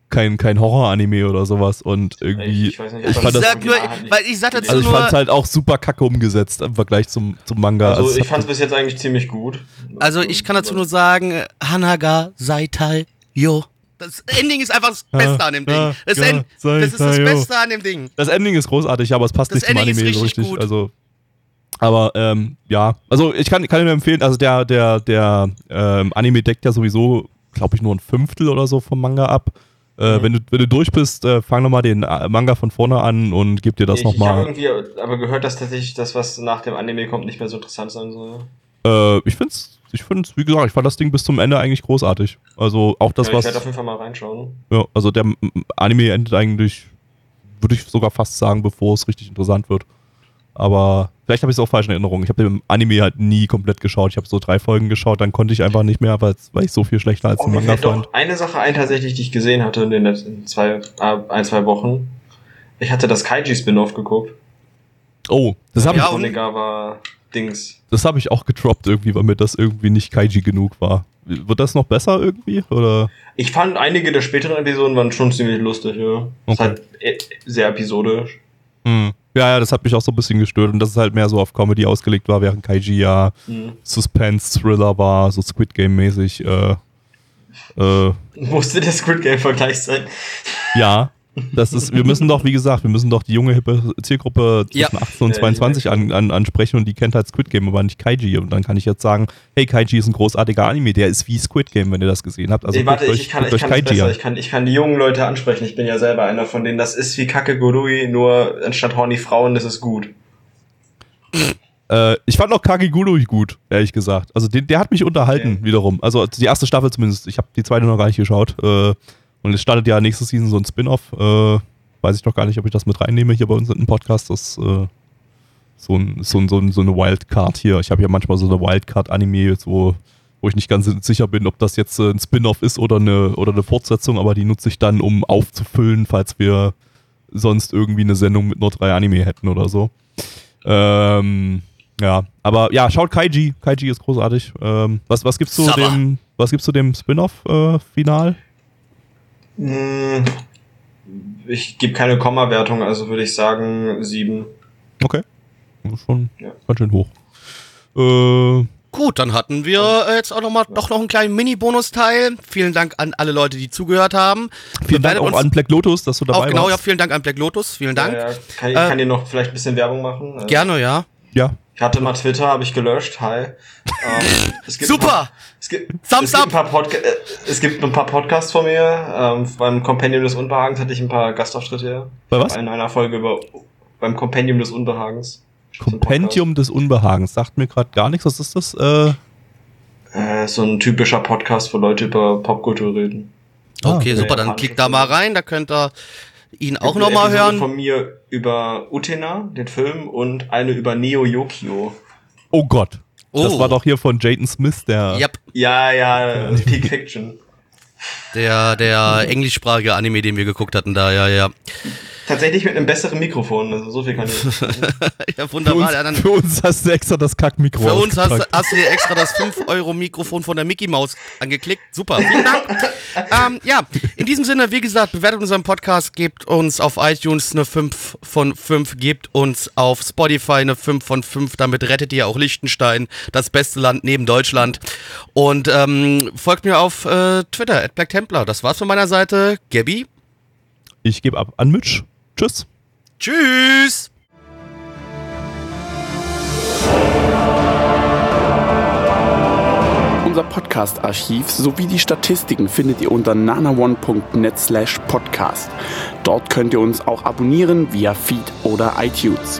kein, kein Horror-Anime oder sowas und irgendwie, Ich weiß nicht, ich fand Ich das, sag nur, original weil ich sag dazu also ich nur, fand's halt auch super kacke umgesetzt im Vergleich zum, zum Manga. Also es ich fand es bis jetzt eigentlich ziemlich gut. also ich kann dazu nur sagen, Hanaga Saitai Yo. Das Ending ist einfach das Beste an dem Ding. Das, End, das ist das. Beste an dem Ding. Das Ending ist großartig, aber es passt Das nicht zum Ending ist Anime so richtig gut. Also, aber ähm, ja, also ich kann, kann nur empfehlen, also der, der, der ähm, Anime deckt ja sowieso, glaube ich, nur ein Fünftel oder so vom Manga ab. Äh, Mhm. wenn, du, wenn du durch bist, äh, fang nochmal den äh, Manga von vorne an und gib dir das ich ich habe nochmal. irgendwie aber gehört, dass tatsächlich das, was nach dem Anime kommt, nicht mehr so interessant sein soll. Äh, ich find's, ich find's, wie gesagt, ich fand das Ding bis zum Ende eigentlich großartig. Also auch das, ja, ich was. werde auf jeden Fall mal reinschauen. Ja, also der Anime endet eigentlich, würde ich sogar fast sagen, bevor es richtig interessant wird. Aber vielleicht habe ich es auch falsch in Erinnerung. Ich habe den Anime halt nie komplett geschaut. Ich habe so drei Folgen geschaut, dann konnte ich einfach nicht mehr, weil ich so viel schlechter als Oh, den mir Manga fand. doch eine Sache ein, tatsächlich, die ich gesehen hatte in den letzten zwei, äh, ein, zwei Wochen. Ich hatte das Kaiji-Spin-Off geguckt. Oh, das habe Ja, ich, und- Onegawa-Dings. das hab ich auch getroppt irgendwie, weil mir das irgendwie nicht Kaiji genug war. Wird das noch besser irgendwie? Oder? Ich fand einige der späteren Episoden waren schon ziemlich lustig, ja. Ist Okay. halt äh, sehr episodisch. Hm. Ja, ja, das hat mich auch so ein bisschen gestört und dass es halt mehr so auf Comedy ausgelegt war, während Kaiji ja Hm. Suspense-Thriller war, so Squid Game-mäßig. Äh, äh, Musste der Squid Game-Vergleich sein. Ja, das ist, wir müssen doch, wie gesagt, wir müssen doch die junge, hippe Zielgruppe zwischen Ja. 18 und Ja, 22 an, an, ansprechen und die kennt halt Squid Game, aber nicht Kaiji. Und dann kann ich jetzt sagen, hey, Kaiji ist ein großartiger Anime, der ist wie Squid Game, wenn ihr das gesehen habt. Also nee, warte, ich, euch- ich kann, ich kann besser. Ich kann, ich kann die jungen Leute ansprechen. Ich bin ja selber einer von denen. Das ist wie Kacke Gurui, nur anstatt horny Frauen, das ist gut. Äh, ich fand auch Kagegulu gut, ehrlich gesagt. Also den, der hat mich unterhalten Okay. wiederum. Also die erste Staffel zumindest. Ich habe die zweite noch gar nicht geschaut. Äh, und es startet ja nächste Season so ein Spin-off. Äh, weiß ich doch gar nicht, ob ich das mit reinnehme hier bei uns in den Podcast. Das äh, so, ein, so, ein, so, ein, so eine Wildcard hier. Ich habe ja manchmal so eine Wildcard-Anime, so, wo ich nicht ganz sicher bin, ob das jetzt äh, ein Spin-off ist oder eine, oder eine Fortsetzung, aber die nutze ich dann, um aufzufüllen, falls wir sonst irgendwie eine Sendung mit nur drei Anime hätten oder so. Ähm, ja, aber ja, schaut Kaiji. Kaiji ist großartig. Ähm, was, was zu Sabber. dem, was gibt's zu dem Spin-off-Final? Hm, Ich gebe keine Komma-Wertung, also würde ich sagen sieben. okay. Das ist Schon Ja. ganz schön hoch. Äh, Gut, dann hatten wir äh, jetzt auch noch mal doch noch einen kleinen Mini-Bonus-Teil. Vielen Dank an alle Leute, die zugehört haben. vielen Dank auch an Black Lotus, dass du dabei auch genau, ja, warst. vielen Dank an Black Lotus. Vielen Dank. Ja, ja. Kann, ich Äh, kann dir noch vielleicht ein bisschen Werbung machen. Also, Gerne, ja. Ja. Ich hatte mal Twitter, habe ich gelöscht. Hi. Ähm, es gibt ein Super! paar- Es gibt, Thumbs es, gibt up! ein paar Podca äh, es gibt ein paar Podcasts von mir. Ähm, beim Compendium des Unbehagens hatte ich ein paar Gastauftritte. Bei was? In einer Folge über beim Compendium des Unbehagens. Kompendium des Unbehagens. Sagt mir gerade gar nichts. Was ist das? Äh, Äh, so ein typischer Podcast, wo Leute über Popkultur reden. Ah, Okay, okay. super, dann klickt da mal rein, da könnt ihr ihn auch Gibt eine nochmal Episode hören. von mir über Utena, den Film, und eine über Neo Yokio. oh Gott. Das Oh. war doch hier von Jaden Smith, der. Yep, Ja, ja, Peak Fiction. Der, der englischsprachige Anime, den wir geguckt hatten da, ja, ja. Tatsächlich mit einem besseren Mikrofon, also so viel kann ich. Ja, Für wunderbar. uns, Ja, dann, für uns hast du extra das Kackmikro für uns hast, hast du hier extra das 5-Euro-Mikrofon von der Mickey Maus angeklickt. Super, vielen Dank. ähm, ja, in diesem Sinne, wie gesagt, bewertet unseren Podcast, gebt uns auf iTunes eine 5 von 5, gebt uns auf Spotify eine 5 von 5, damit rettet ihr auch Liechtenstein, das beste Land neben Deutschland. Und ähm, folgt mir auf äh, Twitter, at Black Templar. Das war's von meiner Seite. Gabby, Ich gebe ab an Mitch. Tschüss. tschüss! Unser Podcast-Archiv sowie die Statistiken findet ihr unter nanaone.net slash podcast. Dort könnt ihr uns auch abonnieren via Feed oder iTunes.